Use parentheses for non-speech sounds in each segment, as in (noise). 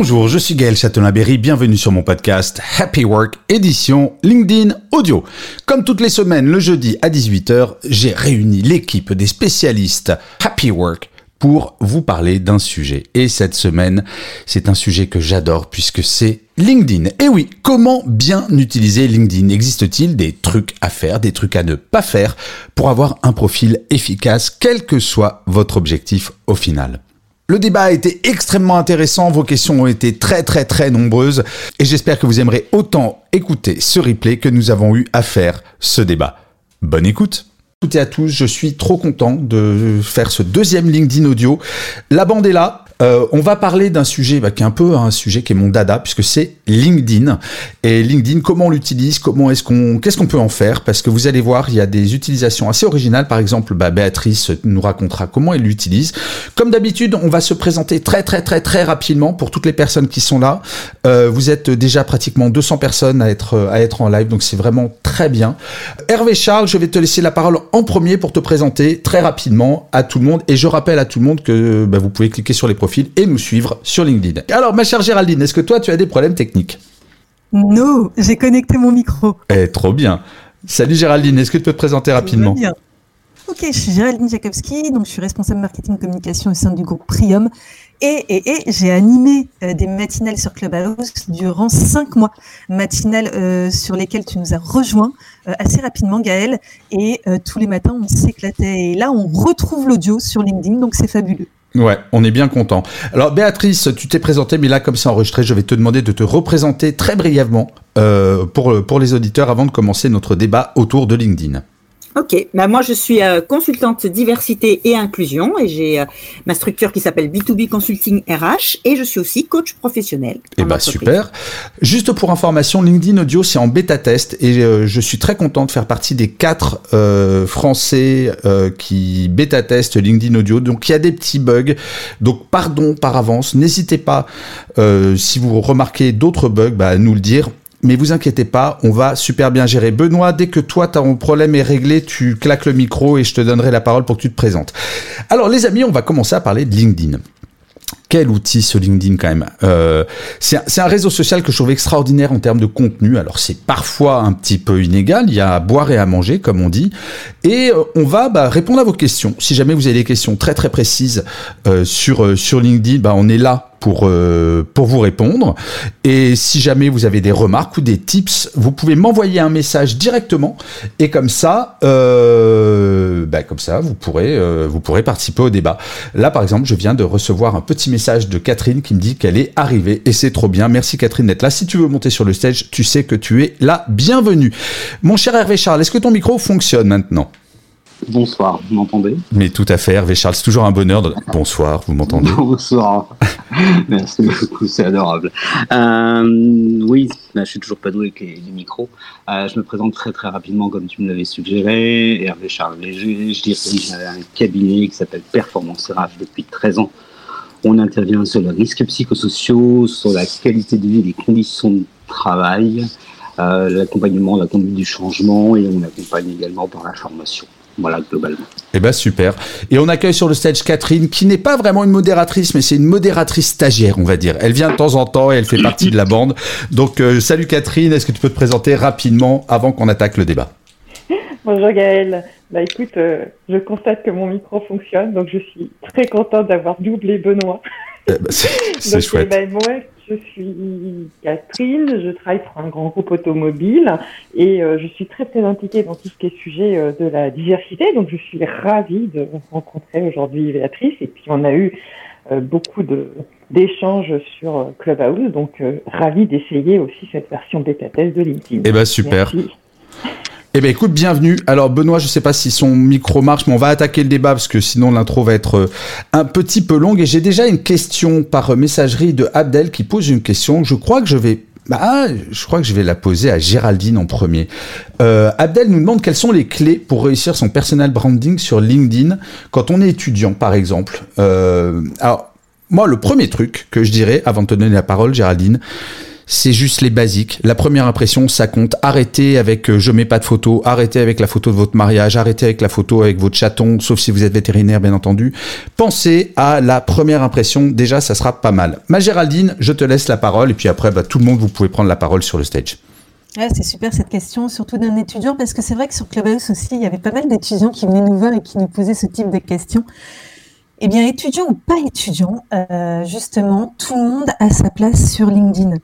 Bonjour, je suis Gaël Châtelain-Berry, bienvenue sur mon podcast Happy Work édition LinkedIn Audio. Comme toutes les semaines, le jeudi à 18h, j'ai réuni l'équipe des spécialistes Happy Work pour vous parler d'un sujet. Et cette semaine, c'est un sujet que j'adore puisque c'est LinkedIn. Et oui, comment bien utiliser LinkedIn? Existe-t-il des trucs à faire, des trucs à ne pas faire pour avoir un profil efficace, quel que soit votre objectif au final? Le débat a été extrêmement intéressant, vos questions ont été très très très nombreuses et j'espère que vous aimerez autant écouter ce replay que nous avons eu à faire ce débat. Bonne écoute Toutes et à tous, je suis trop content de faire ce deuxième LinkedIn audio. La bande est là, euh, on va parler d'un sujet bah, qui est un peu un sujet qui est mon dada puisque c'est LinkedIn. Et LinkedIn comment on l'utilise comment est-ce qu'on qu'est-ce qu'on peut en faire? Parce que vous allez voir il y a des utilisations assez originales. Par exemple bah, Béatrice nous racontera comment elle l'utilise. Comme d'habitude on va se présenter très très très très rapidement pour toutes les personnes qui sont là. Euh, vous êtes déjà pratiquement 200 personnes à être à être en live donc c'est vraiment très bien. Hervé Charles je vais te laisser la parole en premier pour te présenter très rapidement à tout le monde. Et je rappelle à tout le monde que bah, vous pouvez cliquer sur les et nous suivre sur LinkedIn. Alors, ma chère Géraldine, est-ce que toi, tu as des problèmes techniques? Non, j'ai connecté mon micro. Eh, trop bien. Salut Géraldine, est-ce que tu peux te présenter rapidement? bien. Ok, je suis Géraldine Jakowski, donc je suis responsable marketing et communication au sein du groupe Prium. Et, et, et j'ai animé euh, des matinales sur Clubhouse durant cinq mois, matinales euh, sur lesquelles tu nous as rejoints euh, assez rapidement, Gaël. Et tous les matins, on s'éclatait. Et là, on retrouve l'audio sur LinkedIn, donc c'est fabuleux. Ouais, on est bien content. Alors Béatrice, tu t'es présentée, mais là comme c'est enregistré, je vais te demander de te représenter très brièvement euh, pour, pour les auditeurs avant de commencer notre débat autour de LinkedIn. Ok, bah moi je suis euh, consultante diversité et inclusion et j'ai euh, ma structure qui s'appelle B2B Consulting RH et je suis aussi coach professionnel. Eh bah super. Juste pour information, LinkedIn Audio c'est en bêta test et euh, je suis très content de faire partie des quatre Français qui bêta testent LinkedIn Audio. Donc il y a des petits bugs, donc pardon par avance. N'hésitez pas si vous remarquez d'autres bugs, bah, à nous le dire. Mais vous inquiétez pas, on va super bien gérer. Benoît, dès que toi, ton problème est réglé, tu claques le micro et je te donnerai la parole pour que tu te présentes. Alors les amis, on va commencer à parler de LinkedIn quel outil ce LinkedIn quand même? Euh, c'est un réseau social que je trouve extraordinaire en termes de contenu. Alors c'est parfois un petit peu inégal, il y a à boire et à manger comme on dit. Et euh, on va bah, répondre à vos questions. Si jamais vous avez des questions très très précises euh, sur, sur LinkedIn, bah, on est là pour, euh, pour vous répondre. Et si jamais vous avez des remarques ou des tips, vous pouvez m'envoyer un message directement. Et comme ça, euh, bah, comme ça, vous pourrez, euh, vous pourrez participer au débat. Là, par exemple, je viens de recevoir un petit message de Catherine qui me dit qu'elle est arrivée. Et c'est trop bien. Merci Catherine d'être là. Si tu veux monter sur le stage, tu sais que tu es la bienvenue. Mon cher Hervé Charles, est-ce que ton micro fonctionne maintenant? Bonsoir, vous m'entendez Mais tout à fait, Hervé Charles, c'est toujours un bonheur. De... Bonsoir, vous m'entendez (laughs) Bonsoir, (laughs) merci beaucoup, c'est adorable. Euh, oui, bah, je suis toujours pas doué avec les, les micros. Euh, je me présente très très rapidement comme tu me l'avais suggéré. Hervé Charles Léger, je dirige un cabinet qui s'appelle Performance RH depuis 13 ans. On intervient sur les risques psychosociaux, sur la qualité de vie les conditions de travail, euh, l'accompagnement, la conduite du changement et on accompagne également par la formation. Voilà, globalement. Eh ben super. Et on accueille sur le stage Catherine, qui n'est pas vraiment une modératrice, mais c'est une modératrice stagiaire, on va dire. Elle vient de temps en temps et elle fait partie de la bande. Donc, euh, salut Catherine, est-ce que tu peux te présenter rapidement avant qu'on attaque le débat? Bonjour Gaëlle. Bah écoute, euh, je constate que mon micro fonctionne, donc je suis très contente d'avoir doublé Benoît. Eh ben, c'est (laughs) chouette. Eh ben, moi, je suis Catherine, je travaille pour un grand groupe automobile et euh, je suis très très impliquée dans tout ce qui est sujet euh, de la diversité. Donc je suis ravie de rencontrer aujourd'hui Béatrice et puis on a eu euh, beaucoup d'échanges sur Clubhouse, donc ravie d'essayer aussi cette version bêta test de LinkedIn. Eh ben super. Eh bien, écoute, bienvenue. Alors, Benoît, je ne sais pas si son micro marche, mais on va attaquer le débat parce que sinon l'intro va être euh, un petit peu longue. Et j'ai déjà une question par messagerie de Abdel qui pose une question. Je crois que je vais bah, la poser à Géraldine en premier. Euh, Abdel nous demande quelles sont les clés pour réussir son personal branding sur LinkedIn quand on est étudiant, par exemple. Euh, alors, moi, le premier truc que je dirais, avant de te donner la parole, Géraldine, c'est juste les basiques. La première impression, ça compte. Arrêtez avec euh, je mets pas de photo, arrêtez avec la photo de votre mariage, arrêtez avec la photo avec votre chaton, sauf si vous êtes vétérinaire, bien entendu. Pensez à la première impression. Déjà, ça sera pas mal. Ma Géraldine, je te laisse la parole et puis après, bah, tout le monde, vous pouvez prendre la parole sur le stage. c'est super cette question, surtout d'un étudiant, parce que c'est vrai que sur Clubhouse aussi, il y avait pas mal d'étudiants qui venaient nous voir et qui nous posaient ce type de questions. Eh bien, étudiant ou pas étudiant, euh, justement, tout le monde a sa place sur LinkedIn.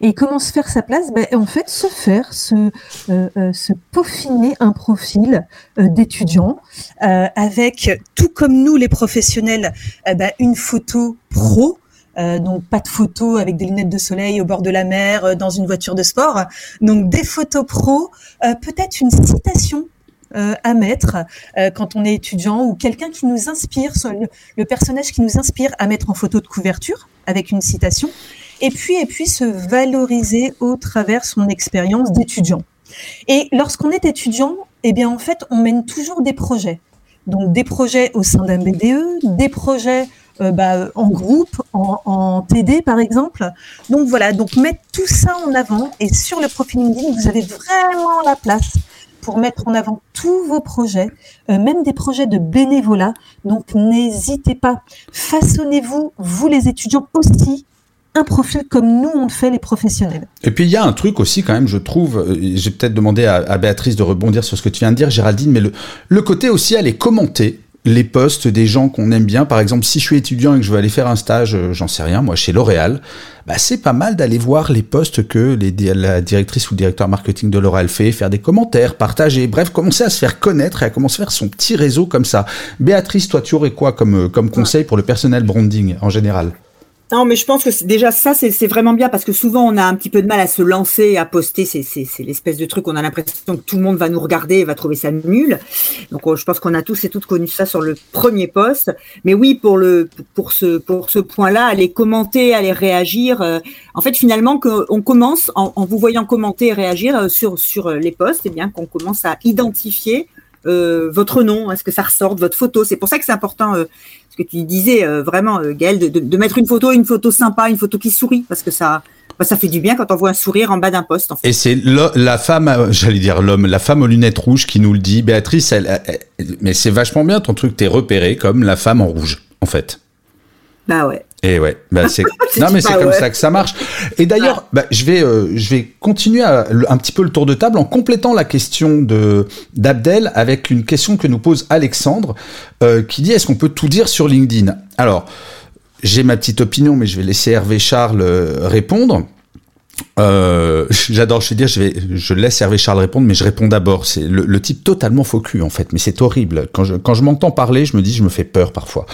Et comment se faire sa place ben, En fait, se faire, se, euh, euh, peaufiner un profil d'étudiant avec, tout comme nous les professionnels, ben, une photo pro. donc pas de photos avec des lunettes de soleil au bord de la mer dans une voiture de sport. Donc des photos pro, peut-être une citation euh, à mettre euh, quand on est étudiant ou quelqu'un qui nous inspire, le, personnage qui nous inspire à mettre en photo de couverture avec une citation, et puis et puis se valoriser au travers son expérience d'étudiant. Et lorsqu'on est étudiant, eh bien en fait, on mène toujours des projets. Donc des projets au sein d'un BDE, des projets euh, bah, en groupe, en, en, TD par exemple. Donc voilà, donc mettre tout ça en avant et sur le profil LinkedIn, vous avez vraiment la place pour mettre en avant tous vos projets, euh, même des projets de bénévolat. Donc n'hésitez pas, façonnez-vous, vous les étudiants aussi, un profil comme nous on le fait les professionnels. Et puis il y a un truc aussi quand même, je trouve, euh, j'ai peut-être demandé à, Béatrice de rebondir sur ce que tu viens de dire, Géraldine, mais le, le côté aussi aller commenter les postes des gens qu'on aime bien. Par exemple, si je suis étudiant et que je veux aller faire un stage, euh, j'en sais rien, moi, chez L'Oréal, bah, c'est pas mal d'aller voir les postes que les, la directrice ou le directeur marketing de L'Oréal fait, faire des commentaires, partager, bref, commencer à se faire connaître et à commencer à faire son petit réseau comme ça. Béatrice, toi, tu aurais quoi comme, euh, comme conseil pour le personnel branding en général? Non, mais je pense que déjà ça, c'est vraiment bien parce que souvent on a un petit peu de mal à se lancer, à poster. C'est l'espèce de truc, on a l'impression que tout le monde va nous regarder et va trouver ça nul. Donc euh, je pense qu'on a tous et toutes connu ça sur le premier poste. Mais oui, pour le pour ce pour ce point-là, aller commenter, aller réagir. Euh, en fait, finalement, qu'on commence en, en, vous voyant commenter et réagir euh, sur sur les posts, et eh bien qu'on commence à identifier euh, votre nom, est-ce que ça ressort, votre photo? C'est pour ça que c'est important, euh, ce que tu disais euh, vraiment, Gaël, de, de, mettre une photo, une photo sympa, une photo qui sourit, parce que ça, bah, ça fait du bien quand on voit un sourire en bas d'un poste. En fait. Et c'est la femme, j'allais dire l'homme, la femme aux lunettes rouges qui nous le dit. Béatrice, elle, mais c'est vachement bien ton truc, t'es repéré comme la femme en rouge, en fait. Bah ouais. Et ouais, bah c'est (laughs) non mais c'est comme ça que ça marche. Et d'ailleurs, bah, je vais euh, je vais continuer un petit peu le tour de table en complétant la question de d'Abdel avec une question que nous pose Alexandre euh, qui dit est-ce qu'on peut tout dire sur LinkedIn? Alors, j'ai ma petite opinion mais je vais laisser Hervé Charles euh, répondre. (laughs) J'adore, je vais dire, je vais, je laisse Hervé Charles répondre, mais je réponds d'abord. C'est le, le, type totalement faux cul en fait, mais c'est horrible. Quand je, quand je m'entends parler, je me dis, je me fais peur parfois.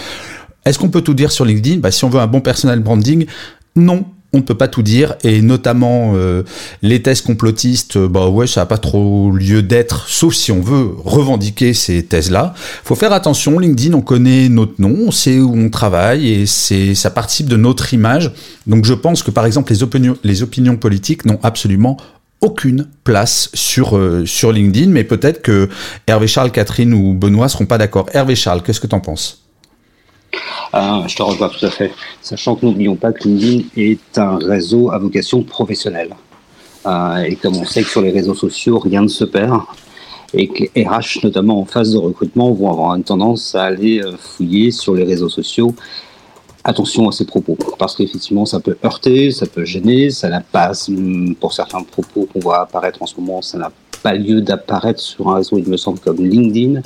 Est-ce qu'on peut tout dire sur LinkedIn? Bah, Si on veut un bon personal branding, non, on ne peut pas tout dire, et notamment euh, les thèses complotistes, euh, bah ouais, ça n'a pas trop lieu d'être, sauf si on veut revendiquer ces thèses-là. Faut faire attention, LinkedIn, on connaît notre nom, on sait où on travaille, et c'est ça participe de notre image. Donc je pense que par exemple les opinions, les opinions politiques n'ont absolument aucune place sur, euh, sur LinkedIn, mais peut-être que Hervé Charles, Catherine ou Benoît seront pas d'accord. Hervé Charles, qu'est-ce que tu en penses? Ah, je te rejoins tout à fait. Sachant que n'oublions pas que LinkedIn est un réseau à vocation professionnelle. Euh, et comme on sait que sur les réseaux sociaux, rien ne se perd, et que RH, notamment en phase de recrutement, vont avoir une tendance à aller euh, fouiller sur les réseaux sociaux. Attention à ces propos, parce qu'effectivement, ça peut heurter, ça peut gêner, ça n'a pas, pour certains propos qu'on voit apparaître en ce moment, ça n'a pas lieu d'apparaître sur un réseau, il me semble, comme LinkedIn,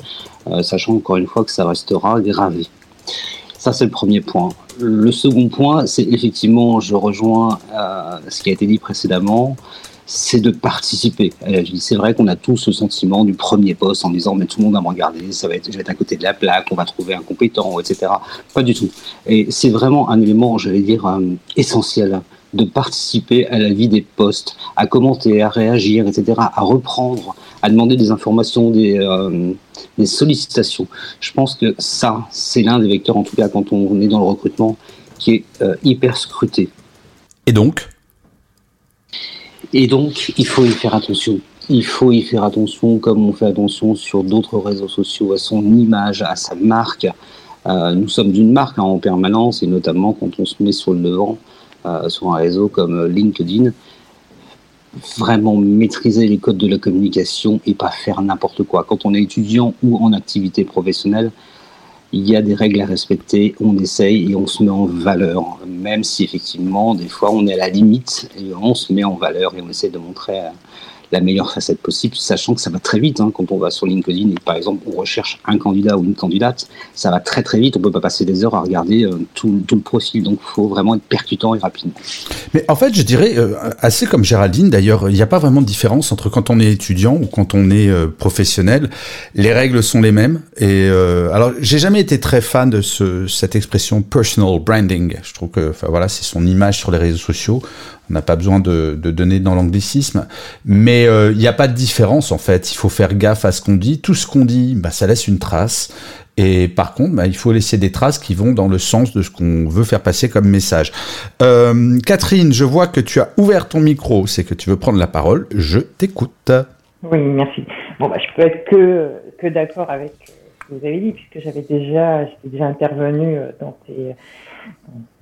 euh, sachant encore une fois que ça restera gravé. Ça, c'est le premier point. Le second point, c'est effectivement, je rejoins euh, ce qui a été dit précédemment, c'est de participer à la vie. C'est vrai qu'on a tous ce sentiment du premier poste en disant mais tout le monde va me regarder, ça va être, je vais être à côté de la plaque, on va trouver un compétent, etc. Pas du tout. Et c'est vraiment un élément, j'allais dire, euh, essentiel de participer à la vie des postes, à commenter, à réagir, etc., à reprendre, à demander des informations, des, euh, des sollicitations. Je pense que ça, c'est l'un des vecteurs, en tout cas quand on est dans le recrutement, qui est euh, hyper scruté. Et donc? Et donc, il faut y faire attention. Il faut y faire attention comme on fait attention sur d'autres réseaux sociaux, à son image, à sa marque. Euh, nous sommes d'une marque hein, en permanence et notamment quand on se met sur le devant euh, sur un réseau comme LinkedIn, vraiment maîtriser les codes de la communication et pas faire n'importe quoi. Quand on est étudiant ou en activité professionnelle, il y a des règles à respecter, on essaye et on se met en valeur, même si effectivement, des fois, on est à la limite et on se met en valeur et on essaie de montrer la meilleure facette possible, sachant que ça va très vite hein, quand on va sur LinkedIn et par exemple on recherche un candidat ou une candidate, ça va très très vite, on peut pas passer des heures à regarder euh, tout, le profil, donc il faut vraiment être percutant et rapide. Mais en fait, je dirais, euh, assez comme Géraldine d'ailleurs, il n'y a pas vraiment de différence entre quand on est étudiant ou quand on est euh, professionnel, les règles sont les mêmes. Et alors, j'ai jamais été très fan de ce, cette expression personal branding. Je trouve que, voilà, c'est son image sur les réseaux sociaux. On n'a pas besoin de, donner dans l'anglicisme, mais il n'y a pas de différence en fait. Il faut faire gaffe à ce qu'on dit. Tout ce qu'on dit, bah, ça laisse une trace. Et par contre, bah, il faut laisser des traces qui vont dans le sens de ce qu'on veut faire passer comme message. Euh, Catherine, je vois que tu as ouvert ton micro, c'est que tu veux prendre la parole. Je t'écoute. Oui, merci. Bon, bah, je peux être que, que d'accord avec ce que vous avez dit, puisque j'avais j'étais déjà intervenu dans tes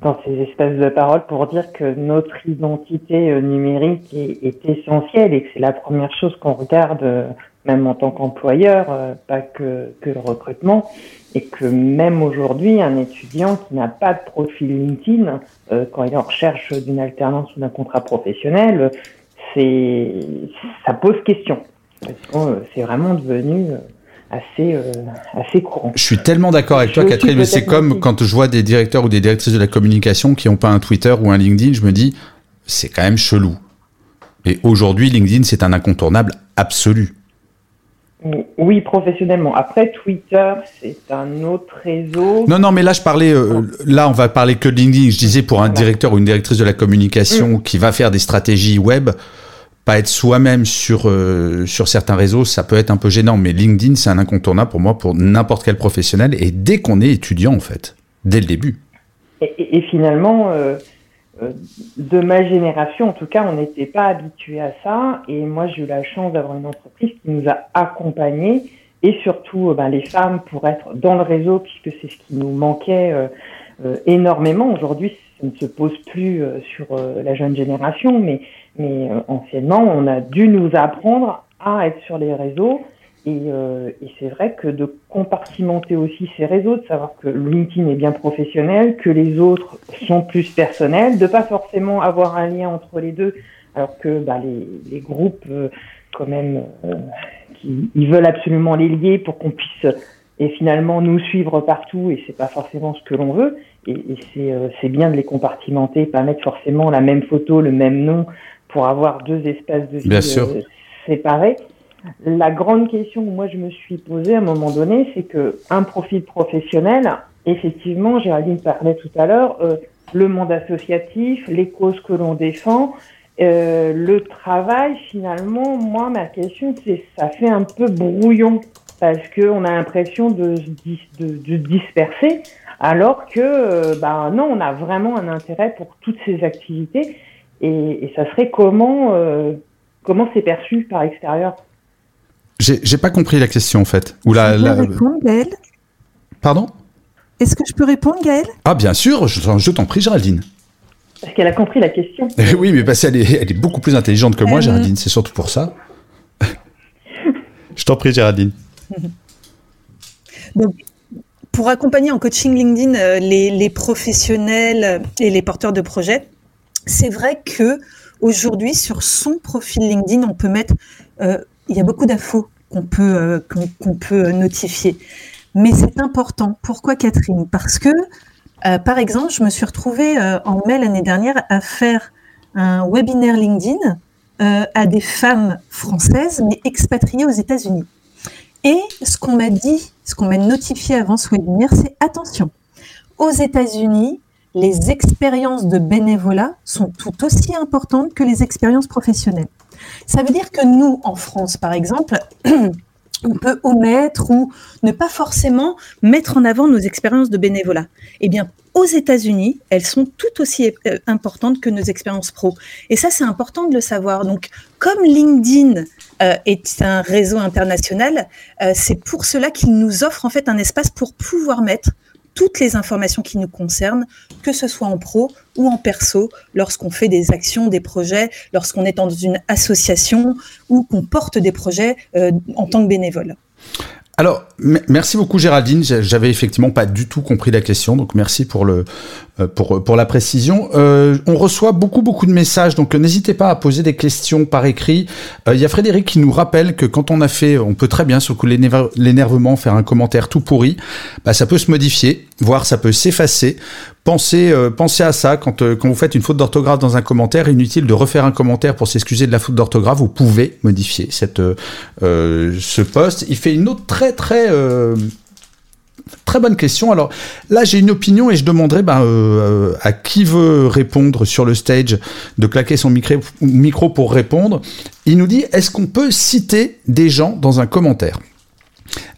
dans ces espaces de parole pour dire que notre identité euh, numérique est, essentielle et que c'est la première chose qu'on regarde, euh, même en tant qu'employeur, euh, pas que, que le recrutement, et que même aujourd'hui, un étudiant qui n'a pas de profil LinkedIn, quand il est en recherche d'une alternance ou d'un contrat professionnel, c'est ça pose question. Parce que c'est vraiment devenu assez, euh, assez courant. Je suis tellement d'accord avec toi, Catherine, mais c'est comme quand je vois des directeurs ou des directrices de la communication qui n'ont pas un Twitter ou un LinkedIn, je me dis, c'est quand même chelou. Et aujourd'hui, LinkedIn, c'est un incontournable absolu. Oui, professionnellement. Après, Twitter, c'est un autre réseau. Non, non, mais là, je parlais, euh, là, on va parler que de LinkedIn. Je disais pour un directeur ou une directrice de la communication mm. qui va faire des stratégies web, pas être soi-même sur euh, sur certains réseaux, ça peut être un peu gênant. Mais LinkedIn, c'est un incontournable pour moi, pour n'importe quel professionnel. Et dès qu'on est étudiant, en fait, dès le début. Et, finalement, euh, euh, de ma génération, en tout cas, on n'était pas habitué à ça. Et moi, j'ai eu la chance d'avoir une entreprise qui nous a accompagnés et surtout ben, les femmes pour être dans le réseau, puisque c'est ce qui nous manquait énormément. Aujourd'hui, ça ne se pose plus sur la jeune génération, mais mais euh, anciennement, on a dû nous apprendre à être sur les réseaux. Et, euh, et c'est vrai que de compartimenter aussi ces réseaux, de savoir que LinkedIn est bien professionnel, que les autres sont plus personnels, de pas forcément avoir un lien entre les deux, alors que bah, les, les groupes, euh, quand même, euh, qui, ils veulent absolument les lier pour qu'on puisse et finalement nous suivre partout et c'est pas forcément ce que l'on veut et, et c'est c'est bien de les compartimenter pas mettre forcément la même photo le même nom pour avoir deux espaces de vie euh, séparés. La grande question que moi je me suis posée à un moment donné, c'est que un profil professionnel, effectivement, Géraldine parlait tout à l'heure, euh, le monde associatif, les causes que l'on défend, euh, le travail, finalement, moi ma question c'est ça fait un peu brouillon parce qu'on a l'impression de, de, de, disperser, alors que bah non, on a vraiment un intérêt pour toutes ces activités et, ça serait comment euh, comment c'est perçu par l'extérieur? J'ai pas compris la question en fait. Ou la, la... répondre, Gaëlle? Pardon? Est-ce que je peux répondre, Gaëlle? Ah bien sûr, je, je t'en prie, Géraldine. Parce qu'elle a compris la question. oui, mais parce qu'elle est, elle est beaucoup plus intelligente que moi, euh. Géraldine. C'est surtout pour ça. (laughs) je t'en prie, Géraldine. Donc, pour accompagner en coaching LinkedIn euh, les, les, professionnels et les porteurs de projets, c'est vrai que aujourd'hui sur son profil LinkedIn, on peut mettre, euh, il y a beaucoup d'infos qu'on peut euh, qu'on peut notifier, mais c'est important. Pourquoi Catherine? Parce que euh, par exemple, je me suis retrouvée en mai l'année dernière à faire un webinaire LinkedIn à des femmes françaises mais expatriées aux États-Unis. Et ce qu'on m'a dit, ce qu'on m'a notifié avant ce webinaire, c'est attention. Aux États-Unis, les expériences de bénévolat sont tout aussi importantes que les expériences professionnelles. Ça veut dire que nous, en France, par exemple, (clears throat) on peut omettre ou ne pas forcément mettre en avant nos expériences de bénévolat. Eh bien, aux États-Unis, elles sont tout aussi euh, importantes que nos expériences pro. Et ça, c'est important de le savoir. Donc, comme LinkedIn euh, est un réseau international, euh, c'est pour cela qu'il nous offre en fait un espace pour pouvoir mettre toutes les informations qui nous concernent, que ce soit en pro ou en perso, lorsqu'on fait des actions, des projets, lorsqu'on est dans une association ou qu'on porte des projets euh, en tant que bénévole. Alors, merci beaucoup Géraldine. J'avais effectivement pas du tout compris la question, donc merci pour le pour pour la précision. Euh, on reçoit beaucoup beaucoup de messages, donc n'hésitez pas à poser des questions par écrit. Euh, il y a Frédéric qui nous rappelle que quand on a fait, on peut très bien sur l'énervement faire un commentaire tout pourri, bah ça peut se modifier, voire ça peut s'effacer. Pensez, euh, pensez à ça quand, euh, quand vous faites une faute d'orthographe dans un commentaire. Inutile de refaire un commentaire pour s'excuser de la faute d'orthographe. Vous pouvez modifier cette, euh, ce poste. Il fait une autre très très très bonne question. Alors là, j'ai une opinion et je demanderai ben, à qui veut répondre sur le stage de claquer son micro pour répondre. Il nous dit est-ce qu'on peut citer des gens dans un commentaire?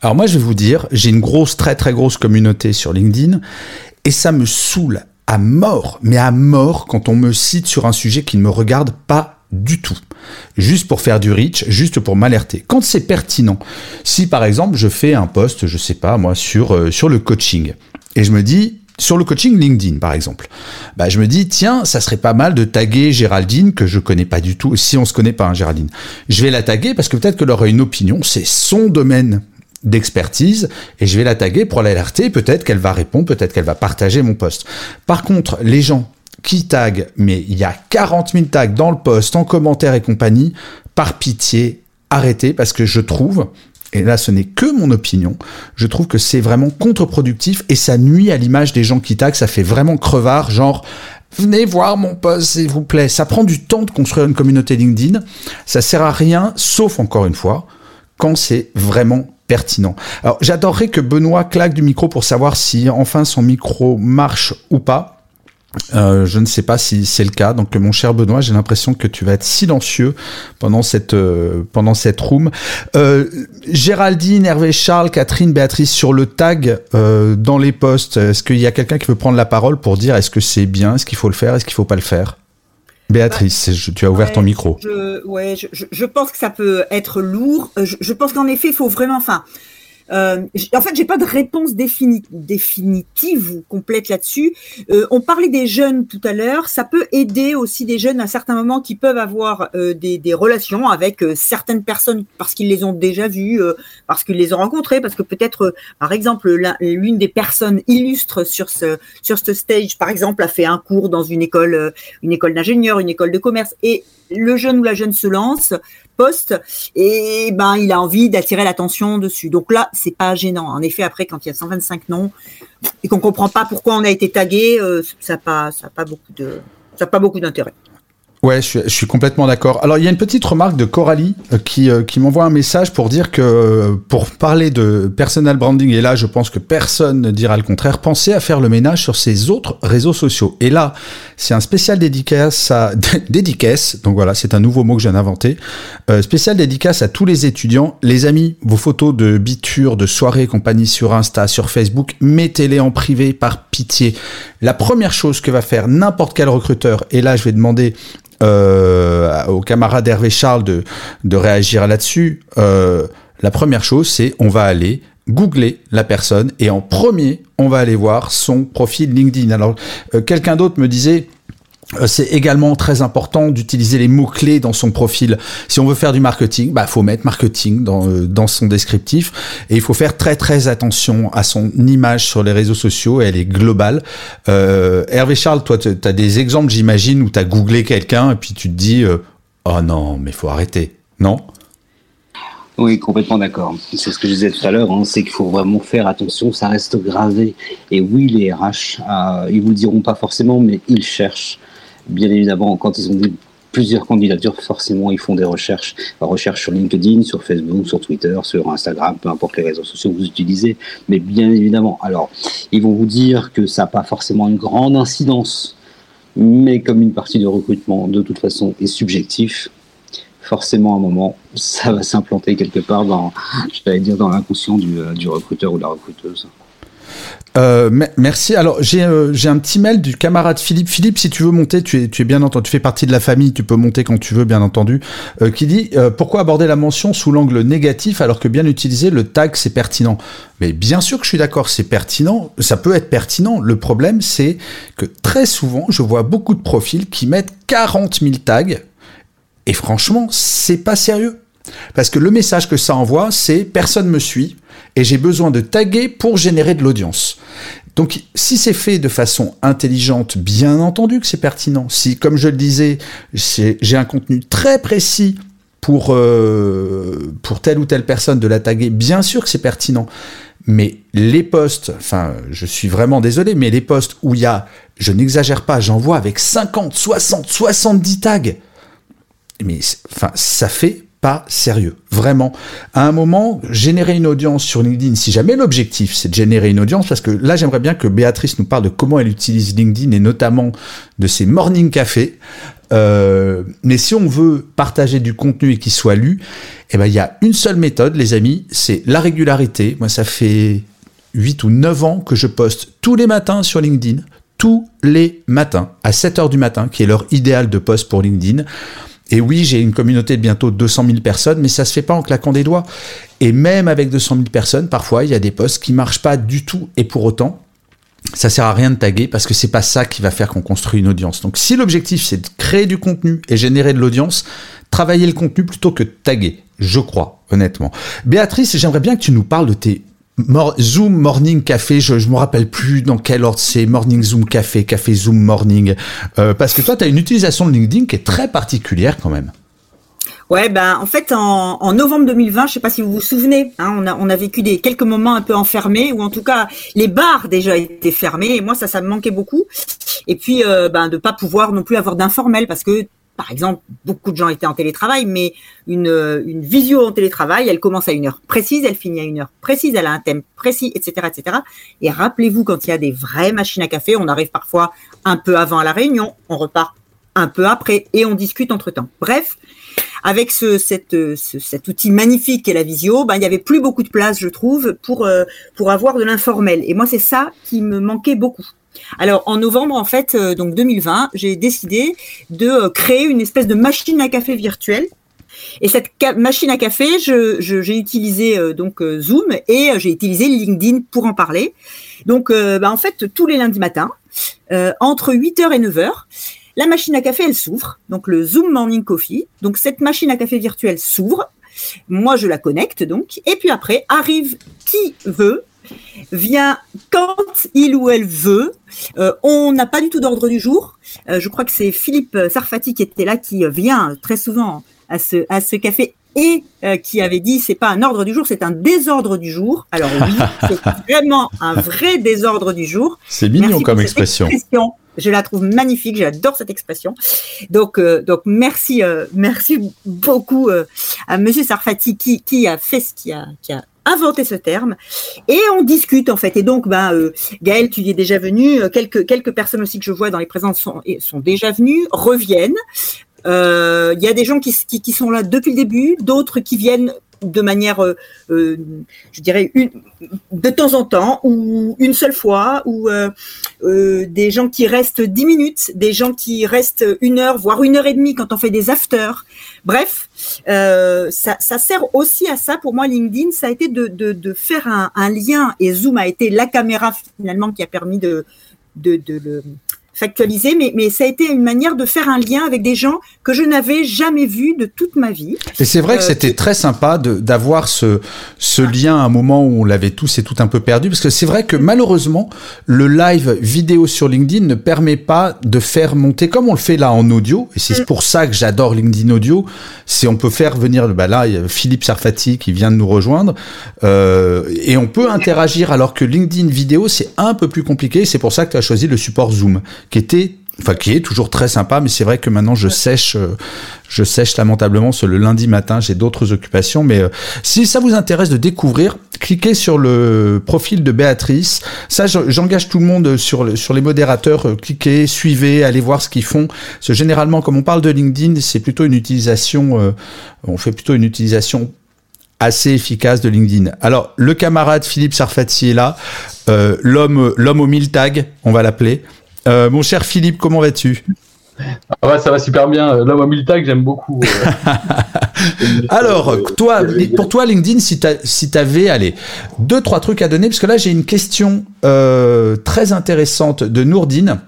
Alors moi, je vais vous dire, j'ai une grosse, très très grosse communauté sur LinkedIn et ça me saoule à mort, mais à mort quand on me cite sur un sujet qui ne me regarde pas du tout. Juste pour faire du reach, juste pour m'alerter. Quand c'est pertinent. Si par exemple je fais un post, je sais pas moi, sur, euh, sur le coaching, et je me dis, sur le coaching LinkedIn, par exemple. Bah, je me dis, tiens, ça serait pas mal de taguer Géraldine, que je connais pas du tout, si on se connaît pas, hein, Géraldine. Je vais la taguer parce que peut-être qu'elle aura une opinion, c'est son domaine d'expertise et je vais la taguer pour l'alerter. Peut-être qu'elle va répondre, peut-être qu'elle va partager mon post. Par contre, les gens qui taguent, mais il y a 40 000 tags dans le post, en commentaire et compagnie, par pitié, arrêtez parce que je trouve, et là ce n'est que mon opinion, je trouve que c'est vraiment contre-productif et ça nuit à l'image des gens qui taguent, ça fait vraiment crevard, genre venez voir mon post s'il vous plaît. Ça prend du temps de construire une communauté LinkedIn, ça sert à rien, sauf encore une fois, quand c'est vraiment pertinent. Alors j'adorerais que Benoît claque du micro pour savoir si enfin son micro marche ou pas. Euh, je ne sais pas si c'est le cas. Donc, mon cher Benoît, j'ai l'impression que tu vas être silencieux pendant cette euh, pendant cette room. Euh, Géraldine, Hervé, Charles, Catherine, Béatrice sur le tag euh, dans les posts. Est-ce qu'il y a quelqu'un qui veut prendre la parole pour dire est-ce que c'est bien, est-ce qu'il faut le faire, est-ce qu'il faut pas le faire? Béatrice, tu as ouvert ton micro. Je, ouais, je, je, pense que ça peut être lourd. Euh, je, je pense qu'en effet, il faut vraiment, enfin, euh, en fait, j'ai pas de réponse définitive ou complète là-dessus. Euh, on parlait des jeunes tout à l'heure. Ça peut aider aussi des jeunes à certains moments qui peuvent avoir euh, des, relations avec certaines personnes parce qu'ils les ont déjà vues, parce qu'ils les ont rencontrées, parce que peut-être, par exemple, l'une des personnes illustres sur ce sur ce stage, par exemple, a fait un cours dans une école, une école d'ingénieur, une école de commerce, et le jeune ou la jeune se lance, poste, et ben il a envie d'attirer l'attention dessus. Donc là, c'est pas gênant. En effet, après, quand il y a 125 noms et qu'on comprend pas pourquoi on a été tagué, euh, ça n'a pas beaucoup d'intérêt. Ouais, je suis, complètement d'accord. Alors, il y a une petite remarque de Coralie euh, qui, euh, qui m'envoie un message pour dire que euh, pour parler de personal branding, et là, je pense que personne ne dira le contraire, pensez à faire le ménage sur ces autres réseaux sociaux. Et là, c'est un spécial dédicace à (laughs) dédicace. Donc voilà, c'est un nouveau mot que j'ai inventé. spécial dédicace à tous les étudiants. Les amis, vos photos de biture, de soirée, compagnie sur Insta, sur Facebook, mettez-les en privé par pitié. La première chose que va faire n'importe quel recruteur, et là, je vais demander euh, au camarade Hervé Charles de, de réagir là-dessus, euh, la première chose, c'est on va aller googler la personne et en premier, on va aller voir son profil LinkedIn. Alors, euh, quelqu'un d'autre me disait, c'est également très important d'utiliser les mots-clés dans son profil. Si on veut faire du marketing, bah faut mettre marketing dans, euh, dans son descriptif et il faut faire très très attention à son image sur les réseaux sociaux, elle est globale. Euh, Hervé Charles, toi tu as des exemples j'imagine où tu as googlé quelqu'un et puis tu te dis euh, "Oh non, mais faut arrêter." Non? Oui, complètement d'accord. C'est ce que je disais tout à l'heure, hein, c'est qu'il faut vraiment faire attention, ça reste gravé. Et oui, les RH, euh, ils vous le diront pas forcément, mais ils cherchent bien évidemment, quand ils ont plusieurs candidatures, forcément, ils font des recherches, recherches sur LinkedIn, sur Facebook, sur Twitter, sur Instagram, peu importe les réseaux sociaux que vous utilisez. Mais bien évidemment, alors, ils vont vous dire que ça n'a pas forcément une grande incidence, mais comme une partie du recrutement, de toute façon, est subjectif, forcément, à un moment, ça va s'implanter quelque part dans, je vais dire, dans l'inconscient du, euh, du recruteur ou de la recruteuse. Euh, merci. Alors j'ai euh, j'ai un petit mail du camarade Philippe. Philippe, si tu veux monter, tu es bien entendu, tu fais partie de la famille, tu peux monter quand tu veux, bien entendu. Euh, qui dit pourquoi aborder la mention sous l'angle négatif alors que bien utiliser le tag c'est pertinent? Mais bien sûr que je suis d'accord, c'est pertinent. Ça peut être pertinent. Le problème c'est que très souvent je vois beaucoup de profils qui mettent 40 000 tags et franchement c'est pas sérieux. Parce que le message que ça envoie, c'est personne me suit et j'ai besoin de taguer pour générer de l'audience. Donc si c'est fait de façon intelligente, bien entendu que c'est pertinent. Si, comme je le disais, j'ai un contenu très précis pour, euh, pour telle ou telle personne de la taguer, bien sûr que c'est pertinent. Mais les posts, enfin, je suis vraiment désolé, mais les posts où il y a, je n'exagère pas, j'envoie avec 50, 60, 70 tags. Mais enfin, ça fait pas sérieux. Vraiment. À un moment, générer une audience sur LinkedIn, si jamais l'objectif c'est de générer une audience, parce que là j'aimerais bien que Béatrice nous parle de comment elle utilise LinkedIn et notamment de ses morning cafés. Euh, mais si on veut partager du contenu et qu'il soit lu, eh ben il y a une seule méthode, les amis, c'est la régularité. Moi, ça fait 8 ou 9 ans que je poste tous les matins sur LinkedIn, tous les matins à 7 heures du matin, qui est l'heure idéale de poste pour LinkedIn. Et oui, j'ai une communauté de bientôt 200 000 personnes, mais ça se fait pas en claquant des doigts. Et même avec 200 000 personnes, parfois, il y a des posts qui marchent pas du tout. Et pour autant, ça sert à rien de taguer parce que c'est pas ça qui va faire qu'on construit une audience. Donc, si l'objectif c'est de créer du contenu et générer de l'audience, travailler le contenu plutôt que de taguer. Je crois, honnêtement. Béatrice, j'aimerais bien que tu nous parles de tes Zoom Morning Café, je ne me rappelle plus dans quel ordre c'est, Morning Zoom Café, Café Zoom Morning, euh, parce que toi, tu as une utilisation de LinkedIn qui est très particulière quand même. Ouais, ben en fait en, en novembre 2020, je sais pas si vous vous souvenez, hein, on, a, on a vécu des quelques moments un peu enfermés, ou en tout cas les bars déjà étaient fermés, et moi ça ça me manquait beaucoup. Et puis euh, ben de pas pouvoir non plus avoir d'informel parce que par exemple, beaucoup de gens étaient en télétravail, mais une, une visio en télétravail, elle commence à une heure précise, elle finit à une heure précise, elle a un thème précis, etc., etc. Et rappelez-vous, quand il y a des vraies machines à café, on arrive parfois un peu avant la réunion, on repart un peu après et on discute entre temps. Bref, avec cette, cet outil magnifique qu'est la visio, ben, il n'y avait plus beaucoup de place, je trouve, euh, pour avoir de l'informel. Et moi, c'est ça qui me manquait beaucoup. Alors en novembre en fait euh, donc 2020, j'ai décidé de euh, créer une espèce de machine à café virtuelle. Et cette machine à café, j'ai utilisé euh, donc Zoom et j'ai utilisé LinkedIn pour en parler. Donc bah, en fait tous les lundis matins entre 8h et 9h, la machine à café elle s'ouvre. Donc le Zoom Morning Coffee. Donc cette machine à café virtuelle s'ouvre. Moi, je la connecte donc. Et puis après, arrive qui veut vient quand il ou elle veut. Euh, on n'a pas du tout d'ordre du jour. Euh, je crois que c'est Philippe Sarfati qui était là, qui vient très souvent à ce, à ce café et euh, qui avait dit c'est pas un ordre du jour, c'est un désordre du jour. Alors oui, c'est (laughs) vraiment un vrai désordre du jour. C'est mignon comme expression. Je la trouve magnifique, j'adore cette expression. Donc, donc merci, merci beaucoup à Monsieur Sarfati qui, a fait ce qui a, inventé ce terme et on discute en fait. Et donc, ben, euh, Gaël, tu y es déjà venu. Euh, quelques personnes aussi que je vois dans les présences sont, sont déjà venues, reviennent. Euh, il y a des gens qui, sont là depuis le début, d'autres qui viennent de manière, euh, euh, je dirais, de temps en temps, ou une seule fois, ou euh, des gens qui restent dix minutes, des gens qui restent une heure, voire une heure et demie quand on fait des afters. Bref, ça, sert aussi à ça. Pour moi, LinkedIn, ça a été de, faire un, lien, et Zoom a été la caméra finalement qui a permis de le factualisé, mais, mais ça a été une manière de faire un lien avec des gens que je n'avais jamais vus de toute ma vie. Et c'est vrai que euh, c'était très sympa d'avoir ce, ce lien à un moment où on l'avait tous et tout un peu perdu, parce que c'est vrai que malheureusement, le live vidéo sur LinkedIn ne permet pas de faire monter, comme on le fait là en audio, et c'est mm. pour ça que j'adore LinkedIn Audio, c'est on peut faire venir, bah là, il y a Philippe Sarfati qui vient de nous rejoindre, euh, et on peut interagir, alors que LinkedIn vidéo, c'est un peu plus compliqué, c'est pour ça que tu as choisi le support Zoom qui était enfin qui est toujours très sympa, mais c'est vrai que maintenant je sèche, euh, je sèche lamentablement ce le lundi matin. J'ai d'autres occupations, mais euh, si ça vous intéresse de découvrir, cliquez sur le profil de Béatrice. Ça, j'engage tout le monde sur sur les modérateurs. Euh, cliquez, suivez, allez voir ce qu'ils font. Parce que généralement, comme on parle de LinkedIn, c'est plutôt une utilisation, on fait plutôt une utilisation assez efficace de LinkedIn. Alors, le camarade Philippe Sarfati est là, l'homme, l'homme aux mille tags, on va l'appeler. Euh, mon cher Philippe, comment vas-tu? Ah ouais, ça va super bien. L'homme au que j'aime beaucoup. Euh. (laughs) Alors, toi, pour toi, LinkedIn, si tu si avais, allez, deux, trois trucs à donner, parce que là, j'ai une question euh, très intéressante de Nourdine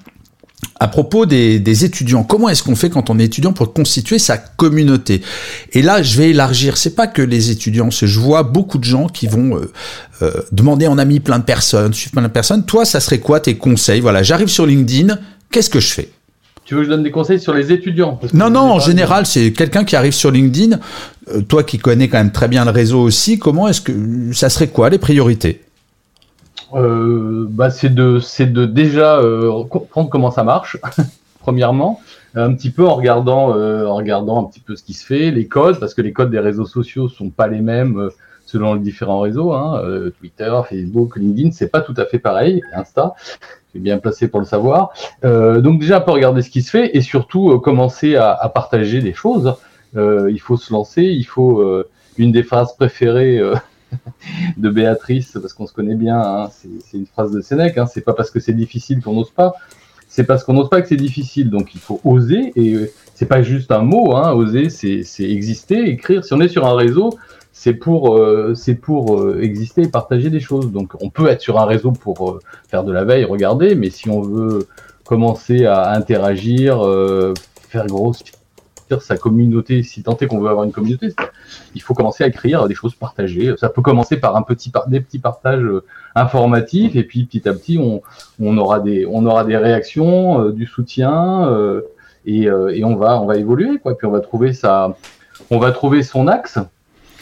à propos des, étudiants. Comment est-ce qu'on fait quand on est étudiant pour constituer sa communauté? Et là, je vais élargir. C'est pas que les étudiants. Je vois beaucoup de gens qui vont euh, euh, demander en ami plein de personnes, suivre plein de personnes. Toi, ça serait quoi tes conseils? Voilà, j'arrive sur LinkedIn. Qu'est-ce que je fais? Tu veux que je donne des conseils sur les étudiants? Non, non, en général, c'est quelqu'un qui arrive sur LinkedIn. Euh, toi qui connais quand même très bien le réseau aussi, comment est-ce que ça serait quoi les priorités? Euh, bah, c'est de, c'est de déjà euh, comprendre comment ça marche, (laughs) premièrement, un petit peu en regardant, euh, en regardant un petit peu ce qui se fait, les codes, parce que les codes des réseaux sociaux sont pas les mêmes euh, selon les différents réseaux, hein, euh, Twitter, Facebook, LinkedIn, c'est pas tout à fait pareil, Insta, c'est bien placé pour le savoir. donc déjà un peu regarder ce qui se fait et surtout commencer à, à, partager des choses. il faut se lancer, il faut une des phrases préférées (laughs) de Béatrice, parce qu'on se connaît bien, hein, c'est une phrase de Sénèque, hein, c'est pas parce que c'est difficile qu'on n'ose pas, c'est parce qu'on n'ose pas que c'est difficile, donc il faut oser, et euh, c'est pas juste un mot, hein, oser, c'est exister, écrire. Si on est sur un réseau, c'est pour, euh, pour euh, exister et partager des choses. Donc on peut être sur un réseau pour faire de la veille, regarder, mais si on veut commencer à interagir, faire grosse sa communauté, si tant est qu'on veut avoir une communauté, il faut commencer à écrire des choses partagées. Ça peut commencer par un petit des petits partages euh, informatifs, et puis petit à petit, on, on aura des on aura des réactions, euh, du soutien, euh, et, et, on va on va évoluer quoi. Puis on va trouver ça, on va trouver son axe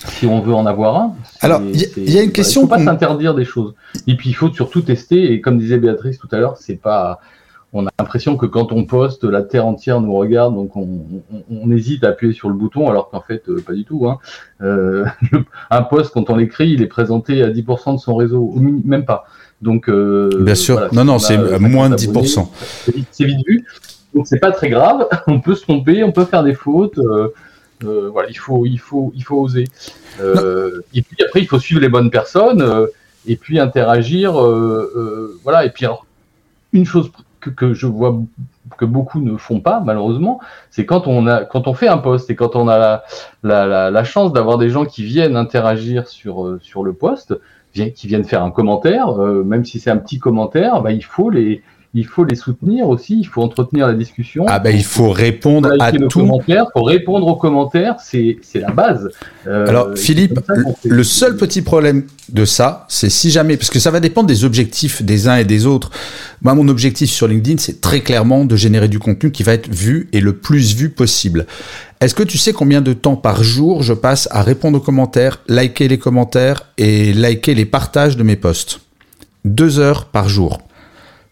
si on veut en avoir un. Alors, il y, a une question. Il ne faut pas s'interdire des choses. Et puis, il faut surtout tester. Et comme disait Béatrice tout à l'heure, c'est pas, on a l'impression que quand on poste, la terre entière nous regarde, donc on, hésite à appuyer sur le bouton, alors qu'en fait, euh, pas du tout. Hein. Euh, (laughs) un post, quand on l'écrit, il est présenté à 10% de son réseau, même pas. Donc, euh, bien sûr, non, non, c'est moins de 10%. C'est vite, vu. Donc c'est pas très grave. (laughs) On peut se tromper, on peut faire des fautes. voilà, il faut, il faut, il faut oser. et puis après, il faut suivre les bonnes personnes et puis interagir. voilà, et puis alors, une chose que, je vois que beaucoup ne font pas malheureusement, c'est quand on a quand on fait un poste et quand on a la, chance d'avoir des gens qui viennent interagir sur euh, le poste, qui viennent faire un commentaire, euh, même si c'est un petit commentaire, bah, il faut les il faut les soutenir aussi, il faut entretenir la discussion. Ah ben il faut répondre à tout. Il faut répondre aux commentaires, c'est la base. Euh, Alors Philippe, le seul petit problème de ça, c'est si jamais, parce que ça va dépendre des objectifs des uns et des autres. Moi, mon objectif sur LinkedIn, c'est très clairement de générer du contenu qui va être vu et le plus vu possible. Est-ce que tu sais combien de temps par jour je passe à répondre aux commentaires, liker les commentaires et liker les partages de mes posts? Deux heures par jour.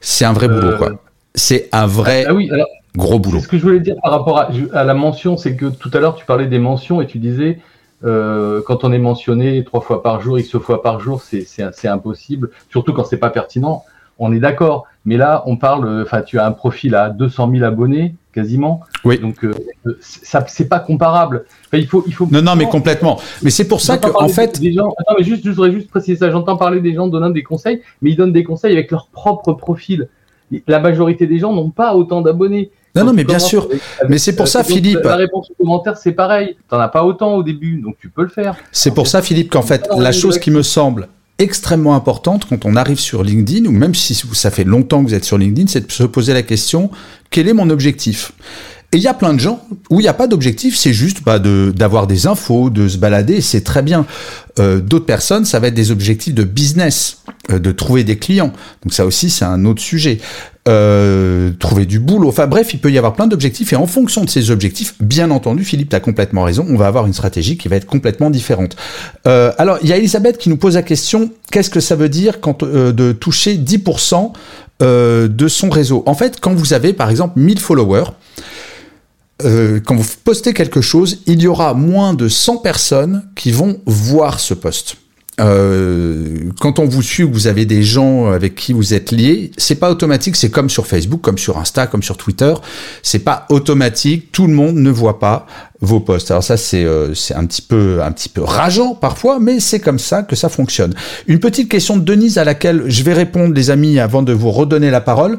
C'est un vrai boulot, quoi. Euh, c'est un vrai ah, oui, gros boulot. Ce que je voulais dire par rapport à, la mention, c'est que tout à l'heure, tu parlais des mentions et tu disais, euh, quand on est mentionné trois fois par jour, X fois par jour, c'est impossible, surtout quand c'est pas pertinent. On est d'accord, mais là, on parle, enfin, tu as un profil à 200 000 abonnés, quasiment. Oui. Donc, euh, ça, c'est pas comparable. il faut, il faut. Non, non, mais complètement. Mais c'est pour ça que, en fait. Des gens... Attends, mais juste, je voudrais juste préciser ça. J'entends parler des gens donnant des conseils, mais ils donnent des conseils avec leur propre profil. La majorité des gens n'ont pas autant d'abonnés. Non, non, mais bien sûr. mais c'est pour ça, Philippe. La réponse aux commentaires, c'est pareil. T'en as pas autant au début, donc tu peux le faire. C'est pour ça, Philippe, qu'en fait, la chose qui me semble extrêmement importante quand on arrive sur LinkedIn, ou même si ça fait longtemps que vous êtes sur LinkedIn, c'est de se poser la question, quel est mon objectif? Et il y a plein de gens où il n'y a pas d'objectif, c'est juste bah, d'avoir des infos, de se balader, c'est très bien. Euh, D'autres personnes, ça va être des objectifs de business, euh, de trouver des clients. Donc ça aussi, c'est un autre sujet. Euh, trouver du boulot. Enfin bref, il peut y avoir plein d'objectifs et en fonction de ces objectifs, bien entendu, Philippe, tu as complètement raison, on va avoir une stratégie qui va être complètement différente. Euh, alors, il y a Elisabeth qui nous pose la question, qu'est-ce que ça veut dire quand euh, de toucher 10% euh, de son réseau? En fait, quand vous avez par exemple 1000 followers, euh, quand vous postez quelque chose, il y aura moins de 100 personnes qui vont voir ce post. Euh, quand on vous suit, vous avez des gens avec qui vous êtes liés, c'est pas automatique. C'est comme sur Facebook, comme sur Insta, comme sur Twitter. C'est pas automatique. Tout le monde ne voit pas vos posts. Alors ça, c'est euh, c'est un petit peu un petit peu rageant parfois, mais c'est comme ça que ça fonctionne. Une petite question de Denise à laquelle je vais répondre, les amis, avant de vous redonner la parole.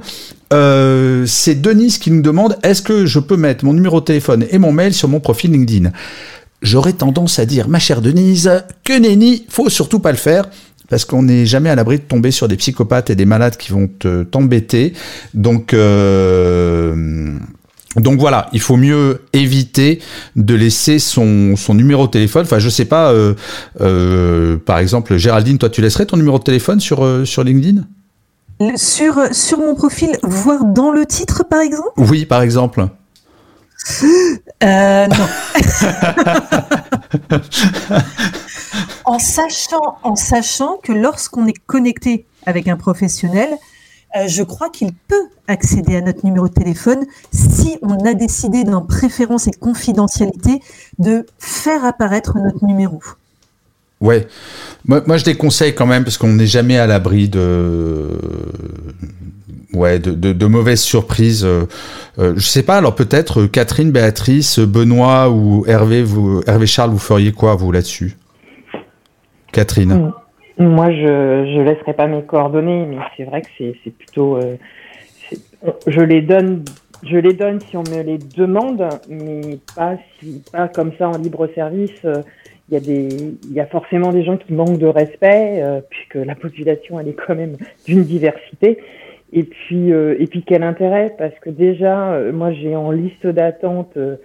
Euh, c'est Denise qui nous demande est-ce que je peux mettre mon numéro de téléphone et mon mail sur mon profil LinkedIn? J'aurais tendance à dire, ma chère Denise, que nenni, faut surtout pas le faire. Parce qu'on n'est jamais à l'abri de tomber sur des psychopathes et des malades qui vont t'embêter. Donc, euh, donc voilà, il faut mieux éviter de laisser son, numéro de téléphone. Enfin, je sais pas, euh, par exemple, Géraldine, toi, tu laisserais ton numéro de téléphone sur LinkedIn? Sur, sur mon profil, voire dans le titre, par exemple? Oui, par exemple. Euh, non. (laughs) en, sachant, en sachant que lorsqu'on est connecté avec un professionnel, euh, je crois qu'il peut accéder à notre numéro de téléphone si on a décidé dans préférence et confidentialité de faire apparaître notre numéro. Ouais, moi, moi je déconseille quand même parce qu'on n'est jamais à l'abri de ouais, de, de, mauvaises surprises. Euh, euh, je sais pas, alors peut-être euh, Catherine, Béatrice, Benoît ou Hervé, vous, Hervé Charles, vous feriez quoi, vous, là-dessus? Catherine Moi, je ne laisserai pas mes coordonnées, mais c'est vrai que c'est plutôt... Euh, je les donne je les donne si on me les demande, mais pas, si, pas comme ça en libre service. Il y, a des, il y a forcément des gens qui manquent de respect, puisque la population, elle est quand même d'une diversité. Et puis, euh, et puis quel intérêt? Parce que déjà, euh, moi, j'ai en liste d'attente euh,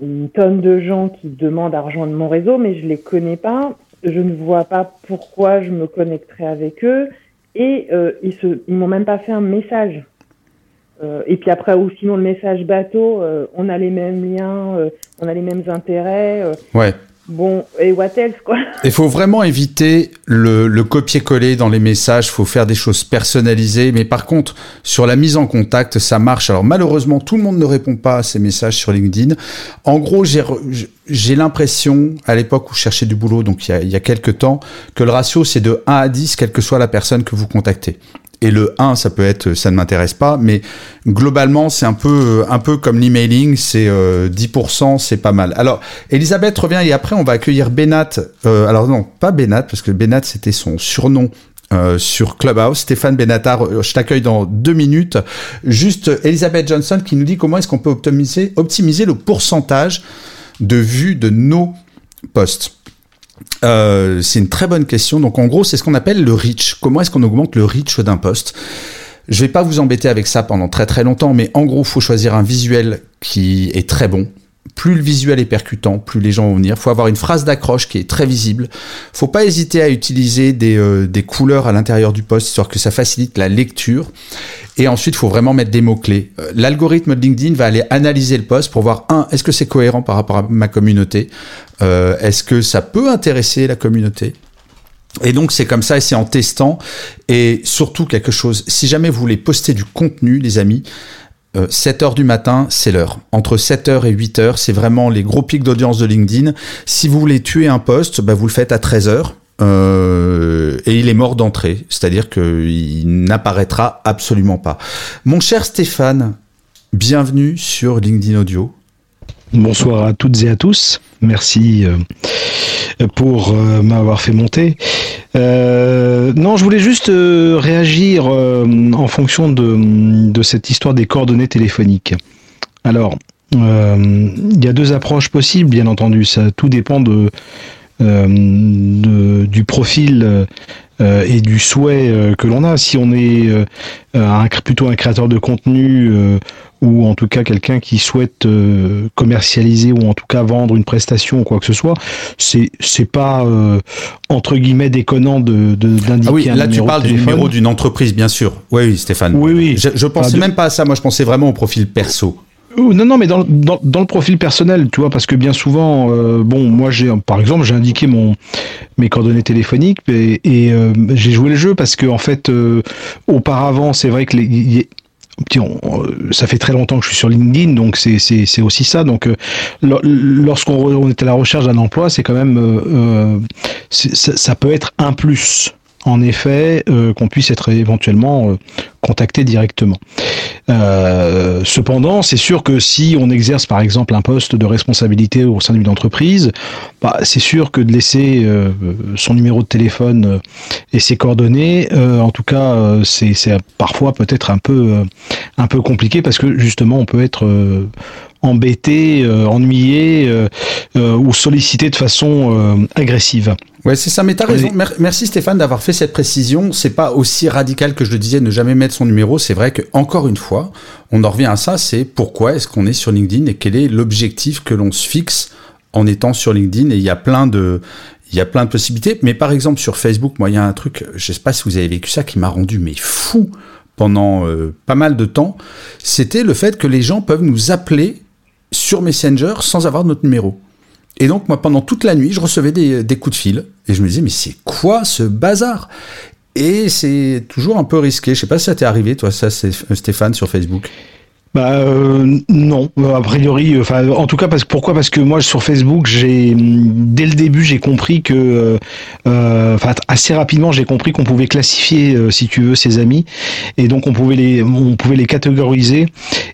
une tonne de gens qui demandent à rejoindre mon réseau, mais je les connais pas. Je ne vois pas pourquoi je me connecterais avec eux. Et ils se, ils m'ont même pas fait un message. et puis après, ou sinon le message bateau, on a les mêmes liens, on a les mêmes intérêts. ouais. Bon, et what else, quoi (laughs) Il faut vraiment éviter le, le copier-coller dans les messages, il faut faire des choses personnalisées, mais par contre, sur la mise en contact, ça marche. Alors malheureusement, tout le monde ne répond pas à ces messages sur LinkedIn. En gros, j'ai l'impression, à l'époque où je cherchais du boulot, donc il y a, il y a quelques temps, que le ratio c'est de 1 à 10, quelle que soit la personne que vous contactez. Et le 1, ça peut être, ça ne m'intéresse pas, mais globalement, c'est un peu, un peu comme l'emailing, c'est euh, 10%, c'est pas mal. Alors, Elisabeth revient et après, on va accueillir Benat. Euh, alors non, pas Benat, parce que Benat, c'était son surnom euh, sur Clubhouse. Stéphane Benatar, euh, je t'accueille dans deux minutes. Juste Elisabeth Johnson qui nous dit comment est-ce qu'on peut optimiser, optimiser le pourcentage de vues de nos posts. Euh, c'est une très bonne question. Donc en gros, c'est ce qu'on appelle le reach. Comment est-ce qu'on augmente le reach d'un poste? Je vais pas vous embêter avec ça pendant très très longtemps, mais en gros, faut choisir un visuel qui est très bon. Plus le visuel est percutant, plus les gens vont venir. Faut avoir une phrase d'accroche qui est très visible. Faut pas hésiter à utiliser des, euh, des couleurs à l'intérieur du post, histoire que ça facilite la lecture. Et ensuite, faut vraiment mettre des mots-clés. Euh, L'algorithme de LinkedIn va aller analyser le post pour voir, un, est-ce que c'est cohérent par rapport à ma communauté? Euh, Est-ce que ça peut intéresser la communauté? Et donc c'est comme ça et c'est en testant et surtout quelque chose, si jamais vous voulez poster du contenu les amis, euh, 7 heures du matin, c'est l'heure. Entre 7 heures et 8 heures, c'est vraiment les gros pics d'audience de LinkedIn. Si vous voulez tuer un post, bah, vous le faites à 13 heures. Euh, et il est mort d'entrée, c'est-à-dire qu'il n'apparaîtra absolument pas. Mon cher Stéphane, bienvenue sur LinkedIn Audio. Bonsoir à toutes et à tous. Merci euh, pour euh, m'avoir fait monter. Euh, non, je voulais juste réagir en fonction de, cette histoire des coordonnées téléphoniques. Alors, il y a deux approches possibles, bien entendu. Ça tout dépend de du profil euh, et du souhait euh, que l'on a. Si on est euh, un, plutôt un créateur de contenu ou en tout cas quelqu'un qui souhaite commercialiser ou en tout cas vendre une prestation ou quoi que ce soit, c'est c'est pas entre guillemets déconnant de d'indiquer ah oui, là tu parles du numéro d'une entreprise bien sûr. Oui, oui Stéphane. Oui oui. Je, je pensais ah, même pas à ça. Moi je pensais vraiment au profil perso. Non, non, mais dans, dans, dans, le profil personnel, tu vois, parce que bien souvent, euh, bon, moi, j'ai, par exemple, j'ai indiqué mon mes coordonnées téléphoniques et, euh, j'ai joué le jeu parce que en fait, euh, auparavant, c'est vrai que les, ça fait très longtemps que je suis sur LinkedIn, donc c'est aussi ça. Donc, lorsqu'on est à la recherche d'un emploi, c'est quand même, ça, peut être un plus en effet, euh, qu'on puisse être éventuellement euh, contacté directement. Euh, cependant, c'est sûr que si on exerce par exemple un poste de responsabilité au sein d'une entreprise, bah, c'est sûr que de laisser son numéro de téléphone et ses coordonnées, en tout cas, c'est parfois peut-être un peu un peu compliqué parce que justement, on peut être embêté, ennuyé ou sollicité de façon agressive. Ouais, c'est ça, mais t'as raison. Merci Stéphane d'avoir fait cette précision. C'est pas aussi radical que je le disais, ne jamais mettre son numéro. C'est vrai que, encore une fois, on en revient à ça, c'est pourquoi est-ce qu'on est sur LinkedIn et quel est l'objectif que l'on se fixe en étant sur LinkedIn. Et il y a plein de, il y a plein de possibilités. Mais par exemple, sur Facebook, moi, il y a un truc, je sais pas si vous avez vécu ça, qui m'a rendu, mais fou pendant euh, pas mal de temps. C'était le fait que les gens peuvent nous appeler sur Messenger sans avoir notre numéro. Et donc, moi, pendant toute la nuit, je recevais des, coups de fil. Et je me disais, mais c'est quoi ce bazar? Et c'est toujours un peu risqué. Je sais pas si ça t'est arrivé, toi, ça, Stéphane, sur Facebook. Bah euh, non, a priori, euh, enfin en tout cas parce pourquoi? Parce que moi sur Facebook j'ai dès le début j'ai compris que euh, enfin assez rapidement j'ai compris qu'on pouvait classifier si tu veux ses amis. Et donc on pouvait les on pouvait les catégoriser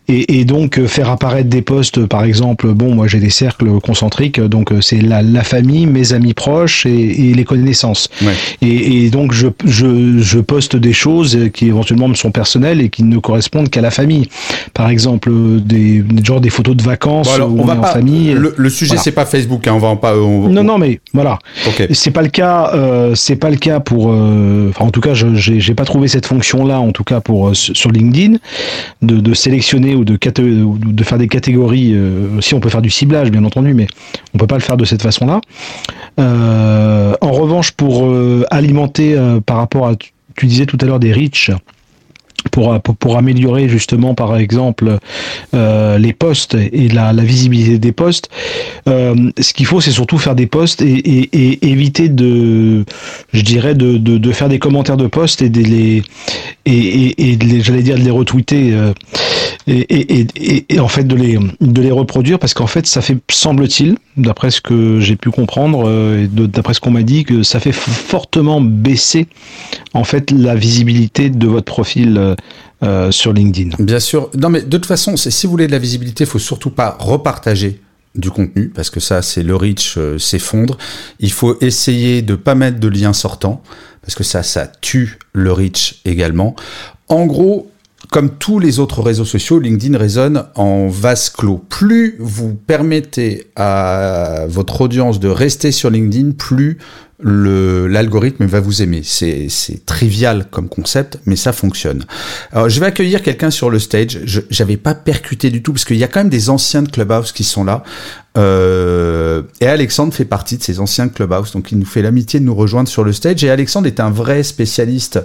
et, et donc faire apparaître des posts par exemple bon moi j'ai des cercles concentriques donc c'est la, la, famille mes amis proches et, et les connaissances. Ouais. et, et, donc je, je, je poste des choses qui éventuellement me sont personnelles et qui ne correspondent qu'à la famille. Par par exemple des genre des photos de vacances on, va en famille. Le, sujet c'est pas Facebook, hein, on va en pas. non non mais voilà. C'est pas le cas, euh, c'est pas le cas pour. Euh, en tout cas, je j'ai pas trouvé cette fonction là, en tout cas pour euh, sur LinkedIn, de, de, sélectionner ou de de faire des catégories. si on peut faire du ciblage bien entendu, mais on peut pas le faire de cette façon là. en revanche, pour alimenter par rapport à tu disais tout à l'heure des reach pour, pour, améliorer justement par exemple euh, les postes et la, visibilité des postes. Euh, ce qu'il faut, c'est surtout faire des postes et, éviter de, je dirais, de, de, faire des commentaires de postes et de les et, et, j'allais dire de les retweeter euh, et, et, en fait de les de les reproduire parce qu'en fait ça fait semble-t-il, d'après ce que j'ai pu comprendre euh, et d'après ce qu'on m'a dit, que ça fait fortement baisser en fait la visibilité de votre profil euh, sur LinkedIn. Bien sûr. Non, mais de toute façon, si vous voulez de la visibilité, il faut surtout pas repartager du contenu parce que ça, c'est le reach euh, s'effondre. Il faut essayer de pas mettre de liens sortants parce que ça, ça tue le reach également. En gros, comme tous les autres réseaux sociaux, LinkedIn résonne en vase clos. Plus vous permettez à votre audience de rester sur LinkedIn, plus l'algorithme va vous aimer. C'est trivial comme concept, mais ça fonctionne. Alors, je vais accueillir quelqu'un sur le stage. J'avais pas percuté du tout parce qu'il y a quand même des anciens de Clubhouse qui sont là. Euh, et Alexandre fait partie de ces anciens de Clubhouse, donc il nous fait l'amitié de nous rejoindre sur le stage. Et Alexandre est un vrai spécialiste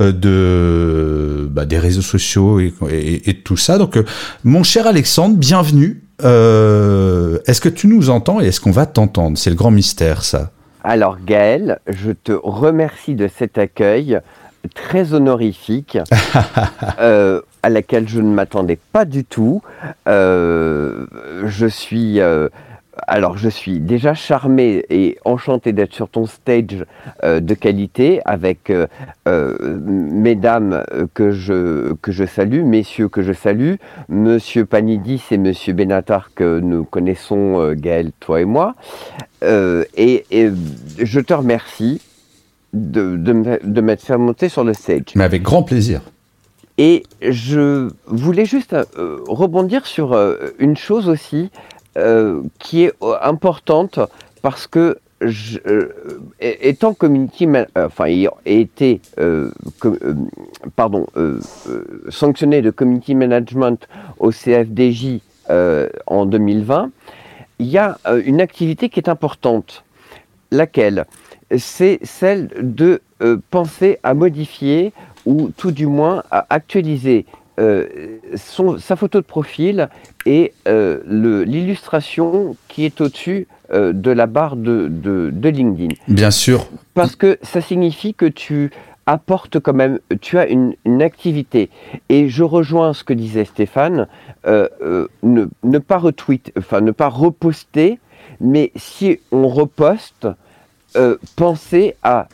euh, de bah, des réseaux sociaux et, et, et, tout ça. Donc, euh, mon cher Alexandre, bienvenue. Euh, est-ce que tu nous entends et est-ce qu'on va t'entendre? C'est le grand mystère, ça. Alors Gaël, je te remercie de cet accueil très honorifique (laughs) euh, à laquelle je ne m'attendais pas du tout. Euh, je suis euh, alors je suis déjà charmé et enchanté d'être sur ton stage euh, de qualité avec euh, euh, mesdames que je, que je salue, messieurs que je salue, monsieur Panidis et monsieur Benatar que nous connaissons, Gaël, toi et moi. Et, et, je te remercie de, de, de m'être fait monter sur le stage. Mais avec grand plaisir. Et je voulais juste rebondir sur une chose aussi. Euh, qui est euh, importante parce que euh, étant community, enfin ayant été pardon sanctionné de community management au CFDJ en 2020, il y a une activité qui est importante, laquelle? C'est celle de penser à modifier ou tout du moins à actualiser son, sa photo de profil et euh, le- l'illustration qui est au-dessus euh, de la barre de, de, de LinkedIn. Bien sûr. Parce que ça signifie que tu apportes quand même, tu as une, une activité. Et je rejoins ce que disait Stéphane, euh, euh, ne, ne pas retweet, enfin ne pas reposter, mais si on reposte, euh, pensez à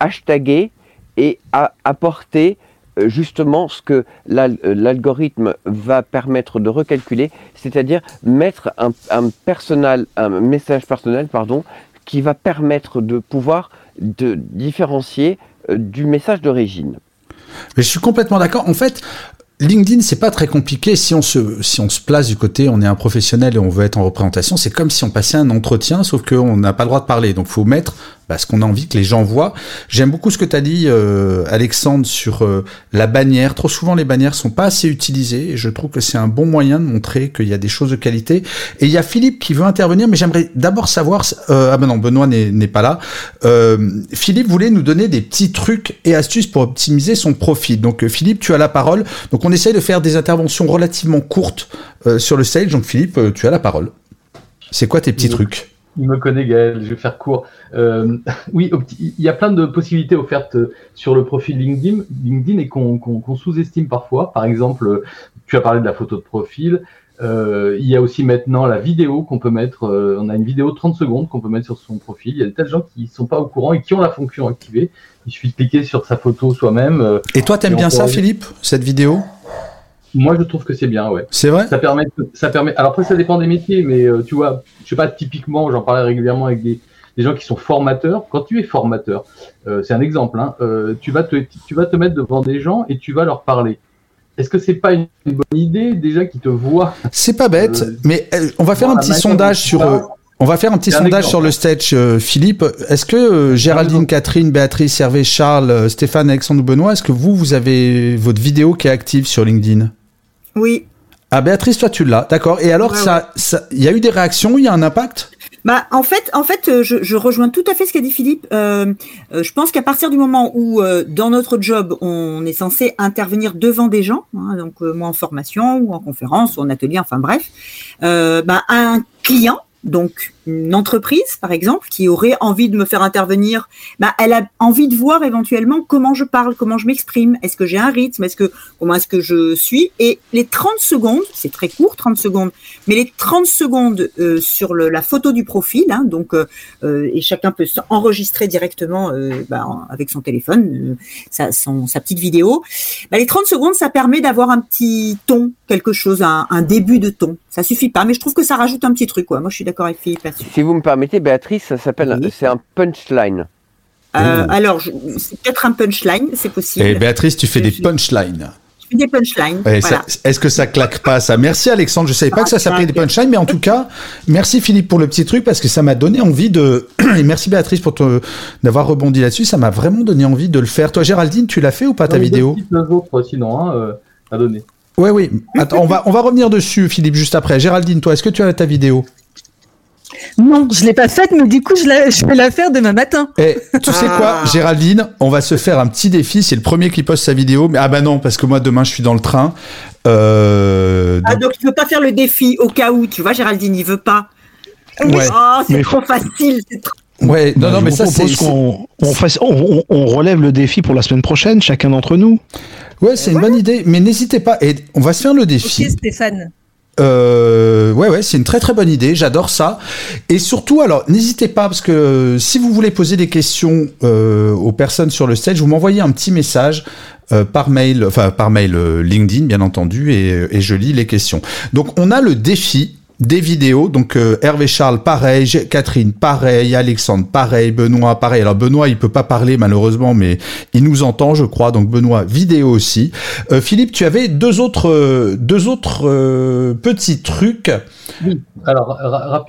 hashtaguer et à apporter euh, justement ce que euh, l'algorithme va permettre de recalculer, c'est-à-dire mettre un message personnel pardon, qui va permettre de pouvoir de différencier euh, du message d'origine. Mais je suis complètement d'accord. En fait, LinkedIn, c'est pas très compliqué. Si on se, si on se place du côté, on est un professionnel et on veut être en représentation, c'est comme si on passait un entretien, sauf qu'on n'a pas le droit de parler. Donc, faut mettre bah, ce qu'on a envie que les gens voient. J'aime beaucoup ce que tu as dit, euh, Alexandre, sur euh, la bannière. Trop souvent, les bannières sont pas assez utilisées et je trouve que c'est un bon moyen de montrer qu'il y a des choses de qualité. Et il y a Philippe qui veut intervenir, mais j'aimerais d'abord savoir. euh, ah ben non, Benoît n'est pas là. Philippe voulait nous donner des petits trucs et astuces pour optimiser son profit. Donc, Philippe, tu as la parole. Donc, on essaye de faire des interventions relativement courtes sur le stage. Donc, Philippe, tu as la parole. C'est quoi tes petits Oui. trucs? Il me connaît Gaël, je vais faire court. Euh, (laughs) oui, il y a plein de possibilités offertes sur le profil LinkedIn, LinkedIn et qu'on sous-estime parfois. Par exemple, tu as parlé de la photo de profil. Euh, il y a aussi maintenant la vidéo qu'on peut mettre. euh, on a une vidéo de 30 secondes qu'on peut mettre sur son profil. Il y a des tas de gens qui sont pas au courant et qui ont la fonction activée. Il suffit de cliquer sur sa photo soi-même. euh, Et toi, t'aimes bien ça, Philippe, cette vidéo? Moi, je trouve que c'est bien, ouais. C'est vrai? Ça permet, ça permet. Alors après, ça dépend des métiers, mais euh, tu vois, je sais pas, typiquement, j'en parlais régulièrement avec des, des gens qui sont formateurs. Quand tu es formateur, euh, c'est un exemple, hein, euh, tu vas te, tu vas te mettre devant des gens et tu vas leur parler. Est-ce que c'est pas une, bonne idée déjà qui te voient? C'est pas bête, mais on va faire un petit sondage sur. on va faire un petit un sondage sur le stage, euh, Philippe. Est-ce que euh, Géraldine. Catherine, Béatrice, Hervé, Charles, euh, Stéphane, Alexandre ou Benoît, est-ce que vous, vous avez votre vidéo qui est active sur LinkedIn? Oui. Ah, Béatrice, toi, tu l'as, d'accord. Et alors, Ouais, ça, ça, il y a eu des réactions, il y a un impact? Bah, en fait, en fait, euh, je, je rejoins tout à fait ce qu'a dit Philippe. Euh, euh, je pense qu'à partir du moment où, euh, dans notre job, on est censé intervenir devant des gens, hein, donc euh, moi en formation ou en conférence ou en atelier, enfin bref, euh, bah, un client, donc une entreprise par exemple, qui aurait envie de me faire intervenir, bah, elle a envie de voir éventuellement comment je parle, comment je m'exprime, est-ce que j'ai un rythme, est-ce que comment est-ce que je suis, et les 30 secondes, c'est très court, 30 secondes, mais les 30 secondes euh, sur la photo du profil, hein, donc euh, euh, et chacun peut enregistrer directement bah, avec son téléphone sa, sa petite vidéo. Bah, les 30 secondes, ça permet d'avoir un petit ton, quelque chose, un, un début de ton. Ça suffit pas, mais je trouve que ça rajoute un petit truc. Quoi. Moi, je suis d'accord avec Philippe là-dessus. Si vous me permettez, Béatrice, ça s'appelle, Oui. c'est un punchline. Euh, alors, je- c'est peut-être un punchline, c'est possible. Et Eh, Béatrice, tu fais Je des punchlines. Je fais des punchlines. Ouais, voilà. ça- Est-ce que ça claque pas ça? Merci Alexandre, je savais pas que ça s'appelait des punchlines, mais en tout cas, merci Philippe pour le petit truc parce que ça m'a donné envie de. (clears throat) Et merci Béatrice pour te- d'avoir rebondi là-dessus, ça m'a vraiment donné envie de le faire. Toi Géraldine, tu l'as fait ou pas ta deux vidéo? petites, deux autres, sinon, hein, euh, à donner. Oui, oui. Attends, on va, on va revenir dessus, Philippe, juste après. Géraldine, toi, est-ce que tu as ta vidéo? Non, je l'ai pas faite, mais du coup, je, la- je vais la faire demain matin. Eh, tu sais quoi, Ah. Géraldine, on va se faire un petit défi. C'est le premier qui poste sa vidéo. Mais ah bah non, parce que moi demain je suis dans le train. Euh, Ah, donc- donc, tu veux pas faire le défi au cas où, tu vois, Géraldine, il veut pas. Ouais. Oh, c'est Mais- trop facile. c'est trop- ouais, non, non, mais ça c'est. qu'on on fasse, on, on- on relève le défi pour la semaine prochaine, chacun d'entre nous. Ouais, c'est une bonne idée. Mais n'hésitez pas. Et on va se faire le Ok, défi. Stéphane. Euh, ouais, ouais, c'est une très très bonne idée. J'adore ça. Et surtout, alors, n'hésitez pas parce que si vous voulez poser des questions euh, aux personnes sur le stage, vous m'envoyez un petit message. euh, par mail, enfin par mail euh, LinkedIn bien entendu, et, et je lis les questions. Donc on a le défi des vidéos, donc euh, Hervé Charles pareil, Catherine pareil, Alexandre pareil, Benoît pareil. Alors Benoît il peut pas parler malheureusement, mais il nous entend je crois, donc Benoît vidéo aussi. Euh, Philippe, tu avais deux autres euh, deux autres euh, petits trucs. Alors ra-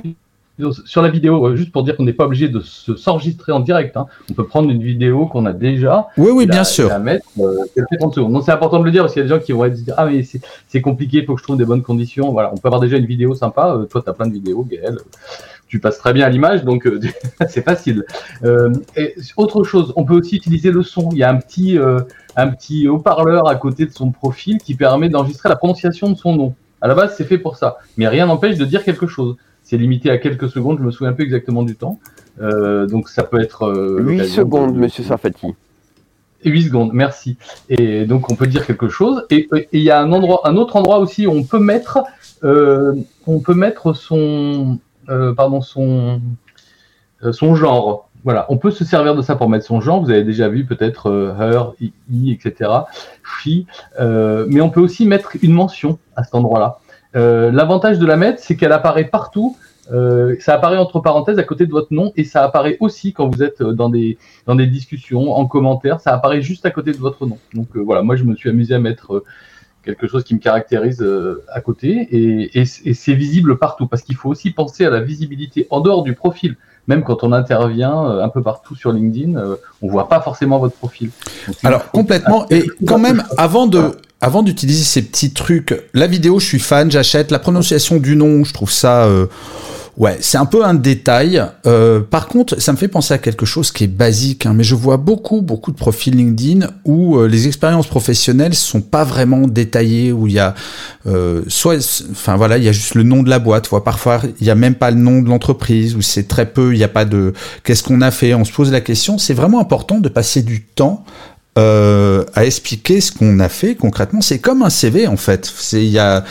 sur la vidéo, euh, juste pour dire qu'on n'est pas obligé de se- s'enregistrer en direct. hein. On peut prendre une vidéo qu'on a déjà. Oui oui la- bien sûr. La mettre, euh, fait 30 secondes. Donc c'est important de le dire parce qu'il y a des gens qui vont être dire ah mais c'est- c'est compliqué, il faut que je trouve des bonnes conditions. Voilà, on peut avoir déjà une vidéo sympa. Euh, toi tu as plein de vidéos, Gaël. tu passes très bien à l'image, donc euh, (laughs) c'est facile. Euh, et autre chose, on peut aussi utiliser le son. Il y a un petit, euh, un petit haut-parleur à côté de son profil qui permet d'enregistrer la prononciation de son nom. À la base, c'est fait pour ça, mais rien n'empêche de dire quelque chose. C'est limité à quelques secondes, je me souviens peu exactement du temps. donc ça peut être... 8 secondes, monsieur Sarfati. 8 secondes, merci. Et donc on peut dire quelque chose. Et il y a un endroit, un autre endroit aussi où on peut mettre, on peut mettre son, euh, pardon, son, euh, son genre. Voilà, on peut se servir de ça pour mettre son genre. Vous avez déjà vu peut-être euh, her, i, etc. She, mais on peut aussi mettre une mention à cet endroit-là. L'avantage de la mettre, c'est qu'elle apparaît partout. ça apparaît entre parenthèses à côté de votre nom et ça apparaît aussi quand vous êtes dans des, dans des discussions, en commentaire, ça apparaît juste à côté de votre nom. Donc voilà, moi je me suis amusé à mettre quelque chose qui me caractérise euh, à côté et, c'est visible partout parce qu'il faut aussi penser à la visibilité en dehors du profil. Même quand on intervient euh, un peu partout sur LinkedIn, euh, on voit pas forcément votre profil. Alors complètement et quand même avant de avant d'utiliser ces petits trucs, la vidéo, je suis fan, j'achète. La prononciation du nom, je trouve ça Ouais, c'est un peu un détail. Euh, par contre, ça me fait penser à quelque chose qui est basique, hein, mais je vois beaucoup, beaucoup de profils LinkedIn où euh, les expériences professionnelles sont pas vraiment détaillées, où il y a euh, soit, enfin voilà, il y a juste le nom de la boîte. Vois, parfois, il y a même pas le nom de l'entreprise, ou c'est très peu, il n'y a pas de qu'est-ce qu'on a fait? On se pose la question. C'est vraiment important de passer du temps euh, à expliquer ce qu'on a fait concrètement. C'est comme un CV en fait. C'est il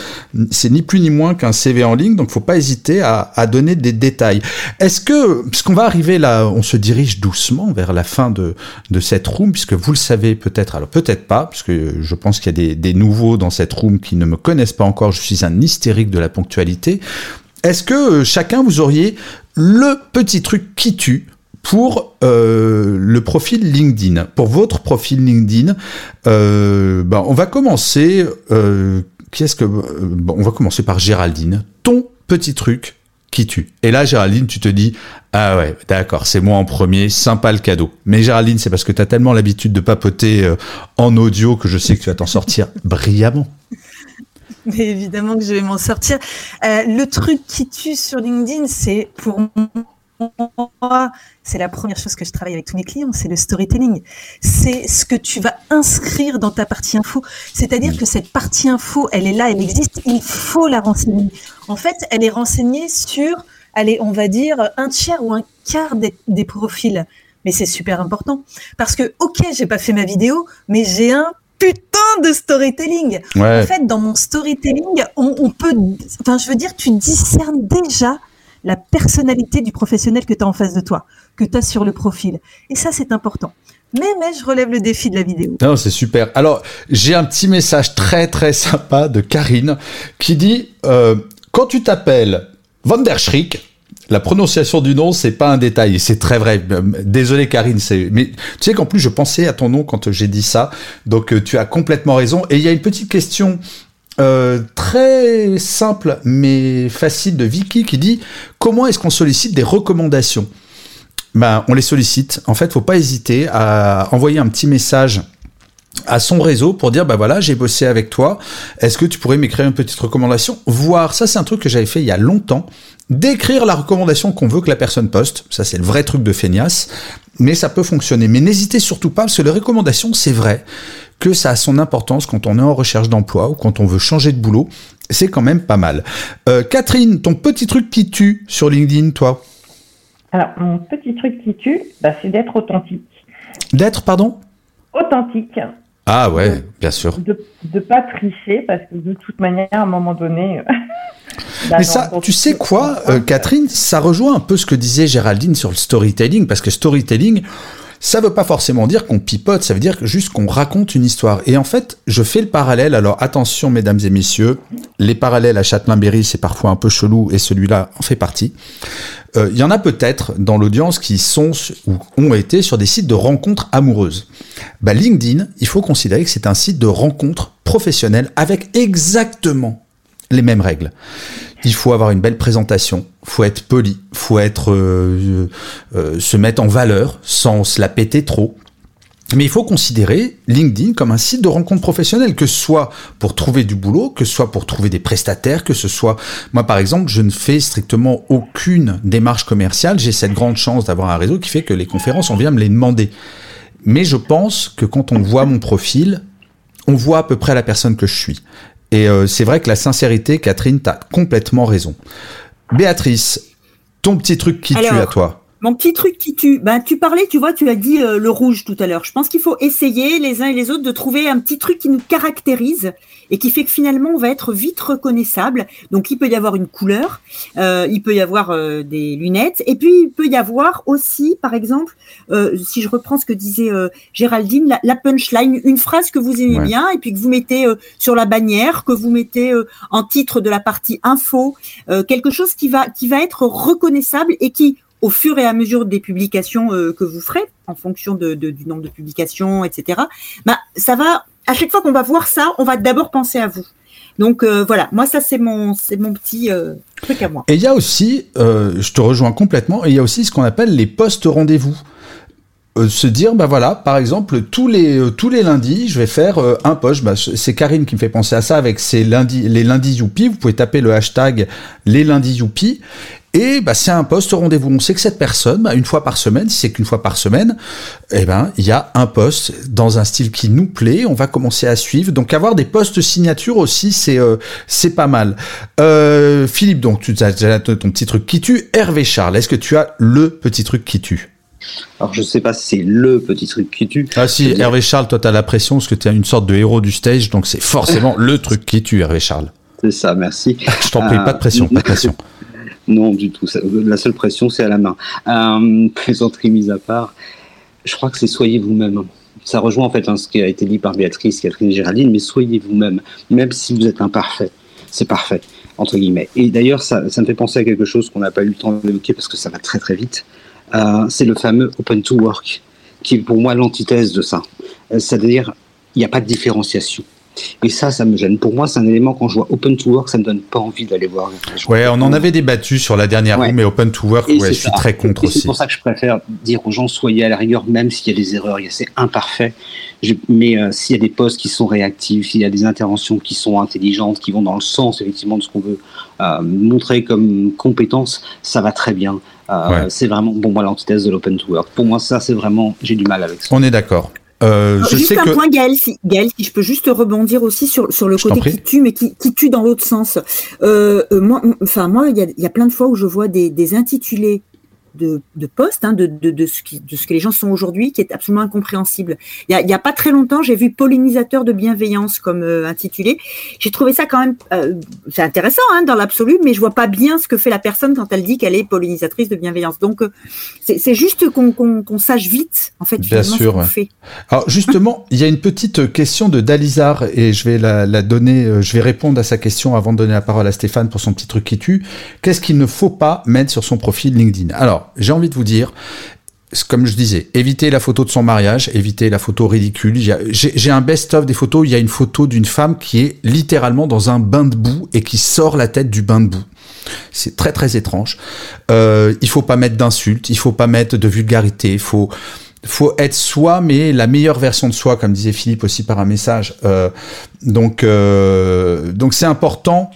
c'est ni plus ni moins qu'un CV en ligne, donc faut pas hésiter à, à donner des détails. Est-ce que, puisqu'on va arriver là, on se dirige doucement vers la fin de de cette room, puisque vous le savez peut-être, alors peut-être pas, puisque je pense qu'il y a des, des nouveaux dans cette room qui ne me connaissent pas encore. Je suis un hystérique de la ponctualité. Est-ce que euh, chacun vous auriez le petit truc qui tue pour euh, le profil LinkedIn, pour votre profil LinkedIn, euh, ben, on va commencer. Euh, Qu'est-ce que bon, on va commencer par Géraldine. Ton petit truc qui tue. Et là, Géraldine, tu te dis ah ouais, d'accord, c'est moi en premier, sympa le cadeau. Mais Géraldine, c'est parce que tu as tellement l'habitude de papoter en audio que je sais que tu vas t'en sortir (laughs) brillamment. Mais évidemment que je vais m'en sortir. Le truc qui tue sur LinkedIn, c'est pour moi, c'est la première chose que je travaille avec tous mes clients, c'est le storytelling. C'est ce que tu vas inscrire dans ta partie info. C'est-à-dire que cette partie info, elle est là, elle existe, il faut la renseigner. En fait, elle est renseignée sur, allez, on va dire, un tiers ou un quart des, profils. Mais c'est super important. Parce que, ok, j'ai pas fait ma vidéo, mais j'ai un putain de storytelling. En fait, dans mon storytelling, on, on peut, enfin, je veux dire, tu discernes déjà la personnalité du professionnel que tu as en face de toi, que tu as sur le profil. Et ça, c'est important. Mais, mais je relève le défi de la vidéo. Non, c'est super. Alors, j'ai un petit message très, très sympa de Karine qui dit euh, Quand tu t'appelles Van der Schrick, la prononciation du nom, c'est pas un détail, c'est très vrai. Désolé Karine, c'est mais tu sais qu'en plus je pensais à ton nom quand j'ai dit ça, donc euh, tu as complètement raison. Et il y a une petite question euh, très simple mais facile de Vicky qui dit comment est-ce qu'on sollicite des recommandations? Ben, on les sollicite. En fait, faut pas hésiter à envoyer un petit message à son réseau pour dire bah voilà j'ai bossé avec toi. Est-ce que tu pourrais m'écrire une petite recommandation? Voir. Ça c'est un truc que j'avais fait il y a longtemps d'écrire la recommandation qu'on veut que la personne poste ça c'est le vrai truc de feignasse mais ça peut fonctionner mais n'hésitez surtout pas parce que les recommandations c'est vrai que ça a son importance quand on est en recherche d'emploi ou quand on veut changer de boulot. C'est quand même pas mal. Euh, Catherine, ton petit truc qui tue sur LinkedIn, toi? Alors, mon petit truc qui tue, bah, c'est d'être authentique. D'être, pardon? Authentique. Ah ouais, bien sûr. De ne pas tricher, parce que de toute manière, à un moment donné... (laughs) Bah, Mais ça, tu sais quoi, euh, Catherine, ça rejoint un peu ce que disait Géraldine sur le storytelling, parce que storytelling, ça veut pas forcément dire qu'on pipote, ça veut dire juste qu'on raconte une histoire. Et en fait, je fais le parallèle. Alors attention, mesdames et messieurs, les parallèles à Châtelain-Berry, c'est parfois un peu chelou, et celui-là en fait partie. Euh, il y en a peut-être dans l'audience qui sont ou ont été sur des sites de rencontres amoureuses. Bah, LinkedIn, il faut considérer que c'est un site de rencontres professionnelles avec exactement les mêmes règles il faut avoir une belle présentation, faut être poli, faut être euh, euh, se mettre en valeur sans se la péter trop. Mais il faut considérer LinkedIn comme un site de rencontre professionnelle, que ce soit pour trouver du boulot, que ce soit pour trouver des prestataires, que ce soit... Moi, par exemple, je ne fais strictement aucune démarche commerciale. J'ai cette grande chance d'avoir un réseau qui fait que les conférences, on vient me les demander. Mais je pense que quand on voit mon profil, on voit à peu près la personne que je suis. Et euh, c'est vrai que la sincérité, Catherine, t'as complètement raison. Béatrice, ton petit truc qui tue à toi mon petit truc qui tue, ben tu parlais, tu vois, tu as dit euh, le rouge tout à l'heure. Je pense qu'il faut essayer les uns et les autres de trouver un petit truc qui nous caractérise et qui fait que finalement on va être vite reconnaissable. Donc il peut y avoir une couleur, euh, il peut y avoir euh, des lunettes, et puis il peut y avoir aussi, par exemple, si je reprends ce que disait Géraldine, la, punchline, une phrase que vous aimez bien et puis que vous mettez sur la bannière, que vous mettez en titre de la partie info, quelque chose qui va qui va être reconnaissable et qui au fur et à mesure des publications euh, que vous ferez, en fonction de, du nombre de publications, etc., bah, ça va, à chaque fois qu'on va voir ça, on va d'abord penser à vous. Donc euh, voilà, moi ça c'est mon mon petit euh, truc à moi. Et il y a aussi, je te rejoins complètement, et il y a aussi ce qu'on appelle les postes rendez-vous. Se dire bah voilà par exemple tous les tous les lundis je vais faire un post bah, c'est Karine qui me fait penser à ça avec ces lundis les lundis youpi vous pouvez taper le hashtag les lundis youpi et bah, c'est un poste rendez-vous. On sait que cette personne, bah, une fois par semaine, si c'est qu'une fois par semaine, eh ben, il y a un poste dans un style qui nous plaît. On va commencer à suivre. Donc, avoir des postes signature aussi, c'est euh, c'est pas mal. Euh, Philippe, donc, tu as déjà ton petit truc qui tue. Hervé Charles, est-ce que tu as le petit truc qui tue? Alors je sais pas si c'est le petit truc qui tue. Ah si, Hervé Charles, toi tu as la pression parce que tu es une sorte de héros du stage, donc c'est forcément (laughs) le truc qui tue, Hervé Charles. C'est ça, merci. Je t'en prie, pas de pression, pas de pression. (laughs) Non, du tout. La seule pression, c'est à la main. Euh, plaisanterie mise à part, je crois que c'est soyez vous-même. Ça rejoint en fait hein, ce qui a été dit par Béatrice, Catherine Géraldine, mais soyez vous-même, même si vous êtes imparfait. C'est parfait, entre guillemets. Et d'ailleurs, ça, ça, me fait penser à quelque chose qu'on n'a pas eu le temps d'évoquer parce que ça va très très vite. Euh, c'est le fameux open to work, qui est pour moi l'antithèse de ça. Euh, c'est-à-dire, il n'y a pas de différenciation. Et ça, ça me gêne. Pour moi, c'est un élément, quand je vois Open to Work, ça me donne pas envie d'aller voir. Ouais, on en avait débattu sur la dernière roue, mais Open to Work, ouais, je suis très contre aussi. C'est pour ça que je préfère dire aux gens, soyez à la rigueur, même s'il y a des erreurs, c'est imparfait. mais euh, s'il y a des postes qui sont réactifs, s'il y a des interventions qui sont intelligentes, qui vont dans le sens, effectivement, de ce qu'on veut euh, montrer comme compétence, ça va très bien. Euh, c'est vraiment, bon, moi, l'antithèse de l'Open to Work. Pour moi, ça, c'est vraiment, j'ai du mal avec ça. On est d'accord. Euh, juste un point, Gaël si, si je peux juste rebondir aussi sur, sur le côté qui tue, mais qui, qui tue dans l'autre sens. Euh, euh moi, enfin moi, il y a, y a, plein de fois où je vois des, des intitulés de, de poste, hein, de, de, de, ce qui, de ce que les gens sont aujourd'hui, qui est absolument incompréhensible. Il y a, il y a pas très longtemps, j'ai vu pollinisateur de bienveillance comme euh, intitulé. J'ai trouvé ça quand même, euh, c'est intéressant hein, dans l'absolu, mais je vois pas bien ce que fait la personne quand elle dit qu'elle est pollinisatrice de bienveillance. Donc euh, c'est juste qu'on qu'on sache vite, en fait, bien sûr, ce qu'on fait. Alors justement, il y a une petite question de Dalizar et je vais la, la donner, je vais répondre à sa question avant de donner la parole à Stéphane pour son petit truc qui tue. Qu'est-ce qu'il ne faut pas mettre sur son profil LinkedIn? Alors j'ai envie de vous dire, comme je disais, évitez la photo de son mariage, évitez la photo ridicule. J'ai un best-of des photos. Il y a une photo d'une femme qui est littéralement dans un bain de boue et qui sort la tête du bain de boue. C'est très très étrange. Euh, il faut pas mettre d'insultes, il faut pas mettre de vulgarité, il faut faut être soi, mais la meilleure version de soi, comme disait Philippe aussi par un message. Euh, donc euh, donc c'est important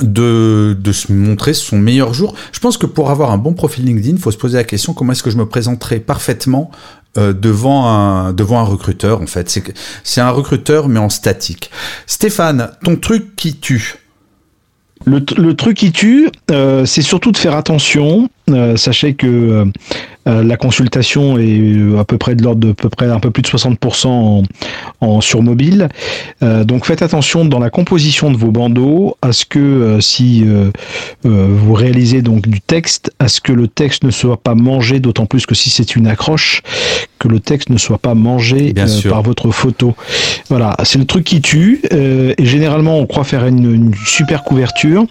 de, de, se montrer son meilleur jour. Je pense que pour avoir un bon profil LinkedIn, il faut se poser la question comment est-ce que je me présenterai parfaitement euh, devant un devant un recruteur en fait? C'est un recruteur mais en statique. Stéphane, ton truc qui tue? Le, le truc qui tue, euh, c'est surtout de faire attention. Euh, sachez que euh, la consultation est euh, à peu près de l'ordre de peu près un peu plus de 60% en, sur mobile. Euh, donc faites attention dans la composition de vos bandeaux à ce que si vous réalisez donc du texte, à ce que le texte ne soit pas mangé, d'autant plus que si c'est une accroche, que le texte ne soit pas mangé par votre photo. Voilà, c'est le truc qui tue. et généralement, on croit faire une, super couverture,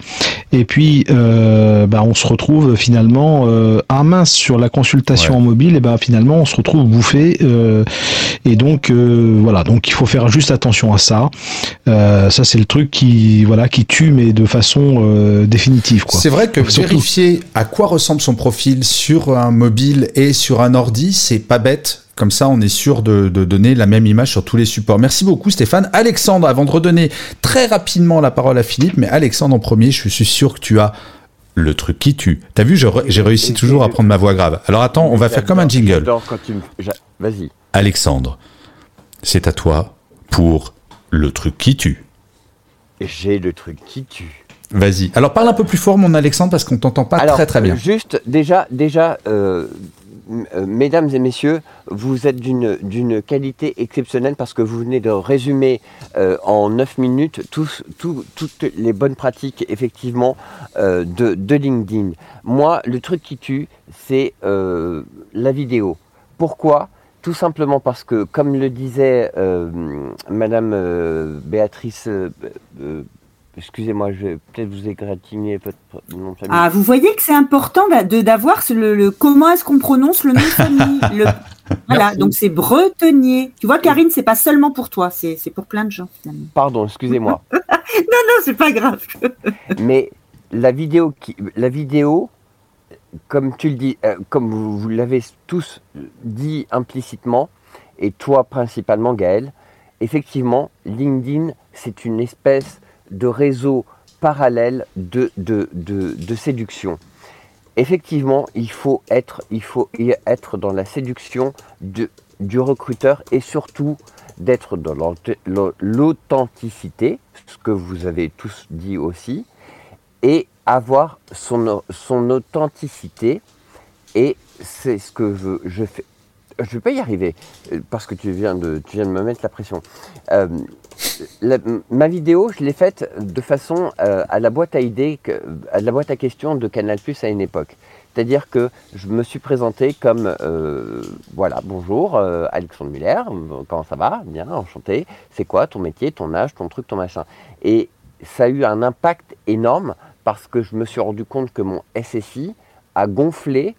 et puis bah, on se retrouve finalement disant euh, ah mince sur la consultation en mobile, et ben finalement on se retrouve bouffé. euh, et donc euh, voilà, donc il faut faire juste attention à ça. Ça c'est le truc qui voilà qui tue mais de façon définitive quoi. C'est vrai que Surtout- vérifier à quoi ressemble son profil sur un mobile et sur un ordi, c'est pas bête. Comme ça, on est sûr de, de donner la même image sur tous les supports. Merci beaucoup, Stéphane. Alexandre, avant de redonner très rapidement la parole à Philippe, mais Alexandre en premier, je suis sûr que tu as le truc qui tue. T'as vu, j'ai réussi toujours à prendre ma voix grave. Alors attends, on va faire comme un jingle. Vas-y. Alexandre, c'est à toi pour le truc qui tue. J'ai le truc qui tue. Vas-y. Alors parle un peu plus fort, mon Alexandre, parce qu'on t'entend pas Alors, très très bien. Juste, déjà, déjà euh, mesdames et messieurs, vous êtes d'une qualité exceptionnelle parce que vous venez de résumer euh, en 9 minutes toutes les bonnes pratiques, effectivement, euh, de, de LinkedIn. Moi, le truc qui tue, c'est euh, la vidéo. Pourquoi? Tout simplement parce que, comme le disait euh, Madame euh, Béatrice, euh, euh, excusez-moi, je vais peut-être vous égratigner votre nom de famille. Ah, vous voyez que c'est important d'avoir le, le- comment est-ce qu'on prononce le nom de famille. le- (laughs) voilà, donc c'est Bretenier. Tu vois, Karine, c'est pas seulement pour toi, c'est c'est pour plein de gens finalement. Pardon, excusez-moi. (laughs) non, non, c'est pas grave. (laughs) Mais la vidéo, qui, la vidéo, comme tu le dis, euh, comme vous, vous l'avez tous dit implicitement, et toi principalement, Gaël, effectivement, LinkedIn, c'est une espèce de réseau parallèle de, séduction. Effectivement, il faut être, dans la séduction du recruteur et surtout d'être dans l'aut- l'au- l'authenticité, ce que vous avez tous dit aussi, et avoir son, son authenticité. Et c'est ce que je fais. Je ne vais pas y arriver euh, parce que tu viens de, tu viens de me mettre la pression. Euh, ma vidéo, je l'ai faite de façon euh, à la boîte à idées, à la boîte à questions de Canal Plus à une époque. C'est-à-dire que je me suis présenté comme voilà, bonjour, Alexandre Muller, comment ça va? Bien, enchanté. C'est quoi ton métier, ton âge, ton truc, ton machin? Et ça a eu un impact énorme parce que je me suis rendu compte que mon SSI a gonflé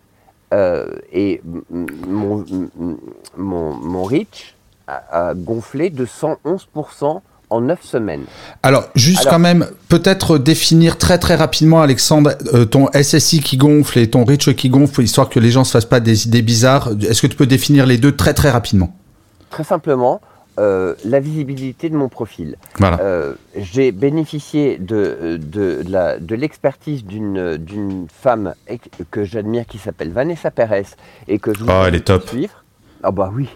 et m- m- mon, mon, mon reach a, a gonflé de 111% en 9 semaines. Alors, juste Alors- quand même, peut-être définir très très rapidement, Alexandre, euh, ton SSI qui gonfle et ton reach qui gonfle, histoire que les gens se fassent pas des idées bizarres. Est-ce que tu peux définir les deux très très rapidement? Très simplement, euh, la visibilité de mon profil. Voilà. Euh, J'ai bénéficié de, de l'expertise d'une d'une femme que j'admire qui s'appelle Vanessa Perez et que je vous Oh, elle est top. suivre. Ah bah oui,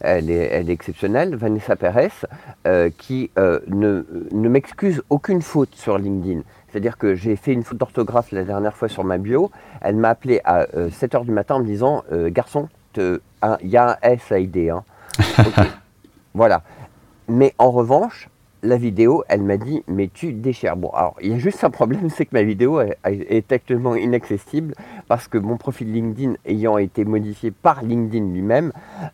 elle est, elle est exceptionnelle, Vanessa Perez, euh, qui euh, ne, ne m'excuse aucune faute sur LinkedIn. C'est-à-dire que j'ai fait une faute d'orthographe la dernière fois sur ma bio. Elle m'a appelé à 7h du matin en me disant euh, Garçon, il y a un S à. Hein. Ok. (laughs) Voilà. Mais en revanche, la vidéo, elle m'a dit, mais tu déchires. Bon, alors, il y a juste un problème, (laughs) c'est que ma vidéo est, est actuellement inaccessible parce que mon profil LinkedIn ayant été modifié par LinkedIn lui-même,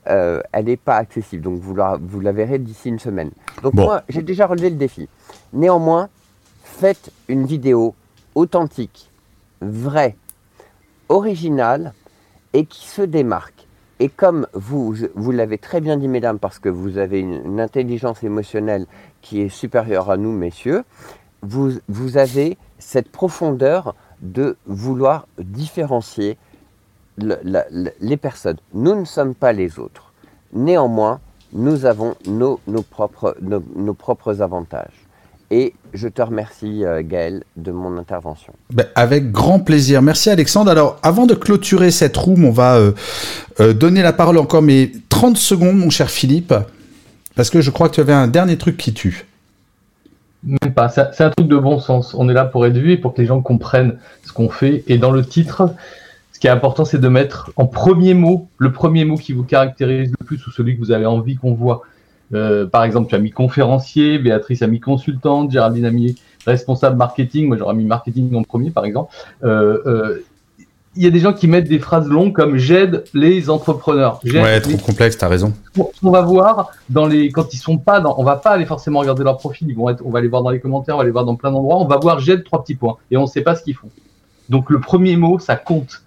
euh, elle n'est pas accessible. Donc, vous la, vous la verrez d'ici une semaine. Donc, Bon. moi, j'ai déjà relevé le défi. Néanmoins, faites une vidéo authentique, vraie, originale et qui se démarque. Et comme vous, l'avez très bien dit, mesdames, parce que vous avez une, intelligence émotionnelle qui est supérieure à nous, messieurs, vous, avez cette profondeur de vouloir différencier les personnes. Nous ne sommes pas les autres. Néanmoins, nous avons nos propres avantages. Et je te remercie, euh, Gaël, de mon intervention. Ben, avec grand plaisir. Merci Alexandre. Alors, avant de clôturer cette room, on va euh, euh, donner la parole encore, mais 30 secondes, mon cher Philippe, parce que je crois que tu avais un dernier truc qui tue. Même pas. C'est c'est un truc de bon sens. On est là pour être vu et pour que les gens comprennent ce qu'on fait. Et dans le titre, ce qui est important, c'est de mettre en premier mot le premier mot qui vous caractérise le plus ou celui que vous avez envie qu'on voit. Euh, par exemple, tu as mis conférencier, Béatrice a mis consultante, Géraldine a mis responsable marketing. Moi, j'aurais mis marketing en premier, par exemple. Euh, euh, il y a des gens qui mettent des phrases longues comme j'aide les entrepreneurs. Ouais, les trop complexe, t'as raison. qu'on va voir dans les quand ils sont pas dans on va pas aller forcément regarder leur profil ils vont être on va les voir dans les commentaires on va les voir dans plein d'endroits on va voir j'aide trois petits points et on sait pas ce qu'ils font donc le premier mot ça compte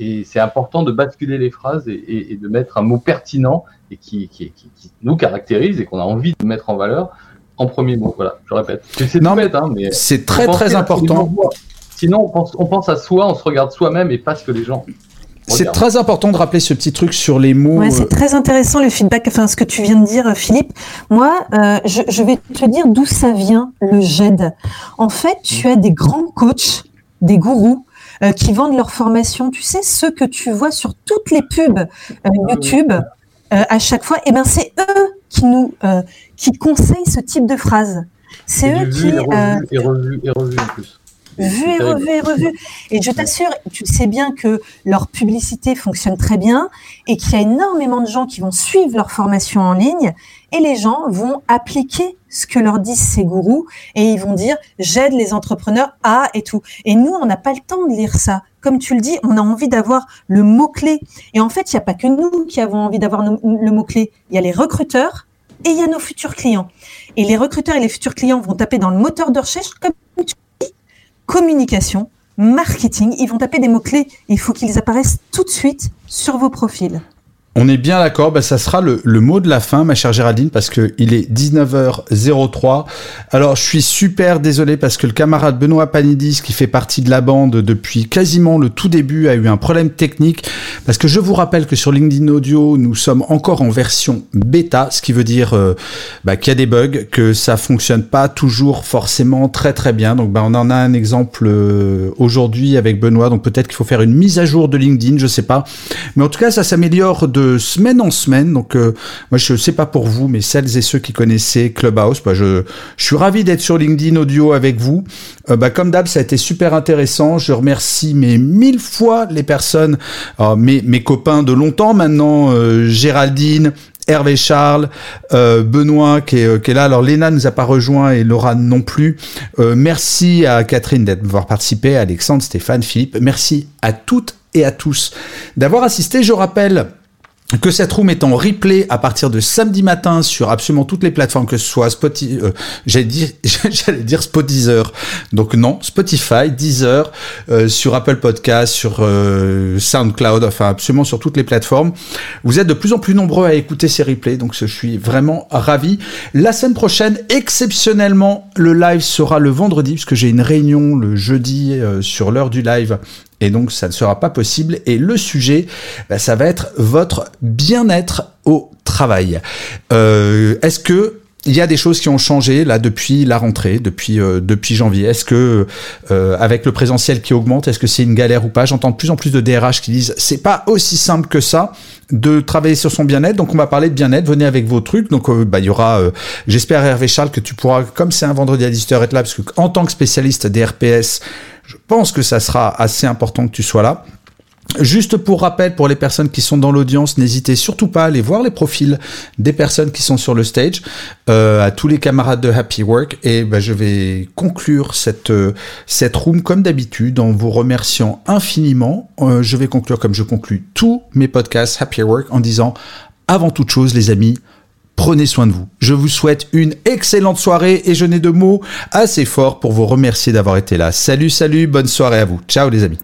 et c'est important de basculer les phrases et, de mettre un mot pertinent et qui, qui, nous caractérise et qu'on a envie de mettre en valeur en premier mot. Voilà, je répète. C'est non, hein, mais c'est très très important. Sinon, on pense, on pense à soi, on se regarde soi-même et pas ce que les gens c'est très important de rappeler ce petit truc sur les mots. Ouais, c'est euh, très intéressant le feedback, enfin ce que tu viens de dire, Philippe. Moi, euh, je, je, vais te dire d'où ça vient le GED. En fait, tu as des grands coachs, des gourous euh, qui vendent leur formation. Tu sais, ceux que tu vois sur toutes les pubs euh, YouTube à chaque fois. Et eh ben, c'est eux qui nous qui conseillent ce type de phrase. C'est eux qui. Et revu, et revu, en plus vu et revu et revu. Et je t'assure, tu sais bien que leur publicité fonctionne très bien et qu'il y a énormément de gens qui vont suivre leur formation en ligne et les gens vont appliquer ce que leur disent ces gourous et ils vont dire j'aide les entrepreneurs à et tout. Et nous, on n'a pas le temps de lire ça. Comme tu le dis, on a envie d'avoir le mot-clé. Et en fait, il n'y a pas que nous qui avons envie d'avoir le mot-clé. Il y a les recruteurs et il y a nos futurs clients. Et les recruteurs et les futurs clients vont taper dans le moteur de recherche comme tu communication, marketing. Ils vont taper des mots-clés. Il faut qu'ils apparaissent tout de suite sur vos profils. On est bien d'accord, bah ça sera le, mot de la fin, ma chère Géraldine, parce que il est 19h03. Alors, je suis super désolé parce que le camarade Benoît Panidis, qui fait partie de la bande depuis quasiment le tout début, a eu un problème technique. Parce que je vous rappelle que sur LinkedIn Audio, nous sommes encore en version bêta, ce qui veut dire euh, bah, qu'il y a des bugs, que ça fonctionne pas toujours forcément très très bien. Donc, bah, on en a un exemple euh, aujourd'hui avec Benoît. Donc, peut-être qu'il faut faire une mise à jour de LinkedIn, je sais pas. Mais en tout cas, ça s'améliore de semaine en semaine. Donc, euh, moi, je sais pas pour vous, mais celles et ceux qui connaissaient Clubhouse, bah, je, je suis ravi d'être sur LinkedIn Audio avec vous. Euh, bah, comme d'hab, ça a été super intéressant. Je remercie mes mille fois les personnes, euh, mes, mes copains de longtemps maintenant, Géraldine, Hervé Charles, Benoît qui est, qui est, là. Alors Léna nous a pas rejoint et Laura non plus. merci à Catherine d'avoir participé, Alexandre, Stéphane, Philippe. Merci à toutes et à tous d'avoir assisté. Je rappelle que cette room est en replay à partir de samedi matin sur absolument toutes les plateformes, que ce soit Spotify, euh, j'allais dire, (laughs) dire Spotizer. Donc non, Spotify, Deezer, euh, sur Apple Podcast, sur euh, SoundCloud, enfin absolument sur toutes les plateformes. Vous êtes de plus en plus nombreux à écouter ces replays, donc je suis vraiment ravi. La semaine prochaine, exceptionnellement, le live sera le vendredi, puisque j'ai une réunion le jeudi sur l'heure du live et donc ça ne sera pas possible. Et le sujet, bah, ça va être votre bien-être au travail. Euh, Est-ce que il y a des choses qui ont changé là depuis la rentrée, depuis euh, depuis janvier? Est-ce que euh, avec le présentiel qui augmente, est-ce que c'est une galère ou pas? J'entends de plus en plus de DRH qui disent c'est pas aussi simple que ça de travailler sur son bien-être. Donc on va parler de bien-être. Venez avec vos trucs. Donc euh, bah il y aura, j'espère Hervé Charles que tu pourras, comme c'est un vendredi à 18h être là, parce que en tant que spécialiste des RPS, je pense que ça sera assez important que tu sois là. Juste pour rappel, pour les personnes qui sont dans l'audience, n'hésitez surtout pas à aller voir les profils des personnes qui sont sur le stage, euh, à tous les camarades de Happy Work. Et bah, je vais conclure cette, euh, cette room comme d'habitude en vous remerciant infiniment. Euh, je vais conclure comme je conclue tous mes podcasts Happy Work en disant, avant toute chose, les amis, prenez soin de vous. Je vous souhaite une excellente soirée et je n'ai de mots assez forts pour vous remercier d'avoir été là. Salut, salut, bonne soirée à vous. Ciao les amis.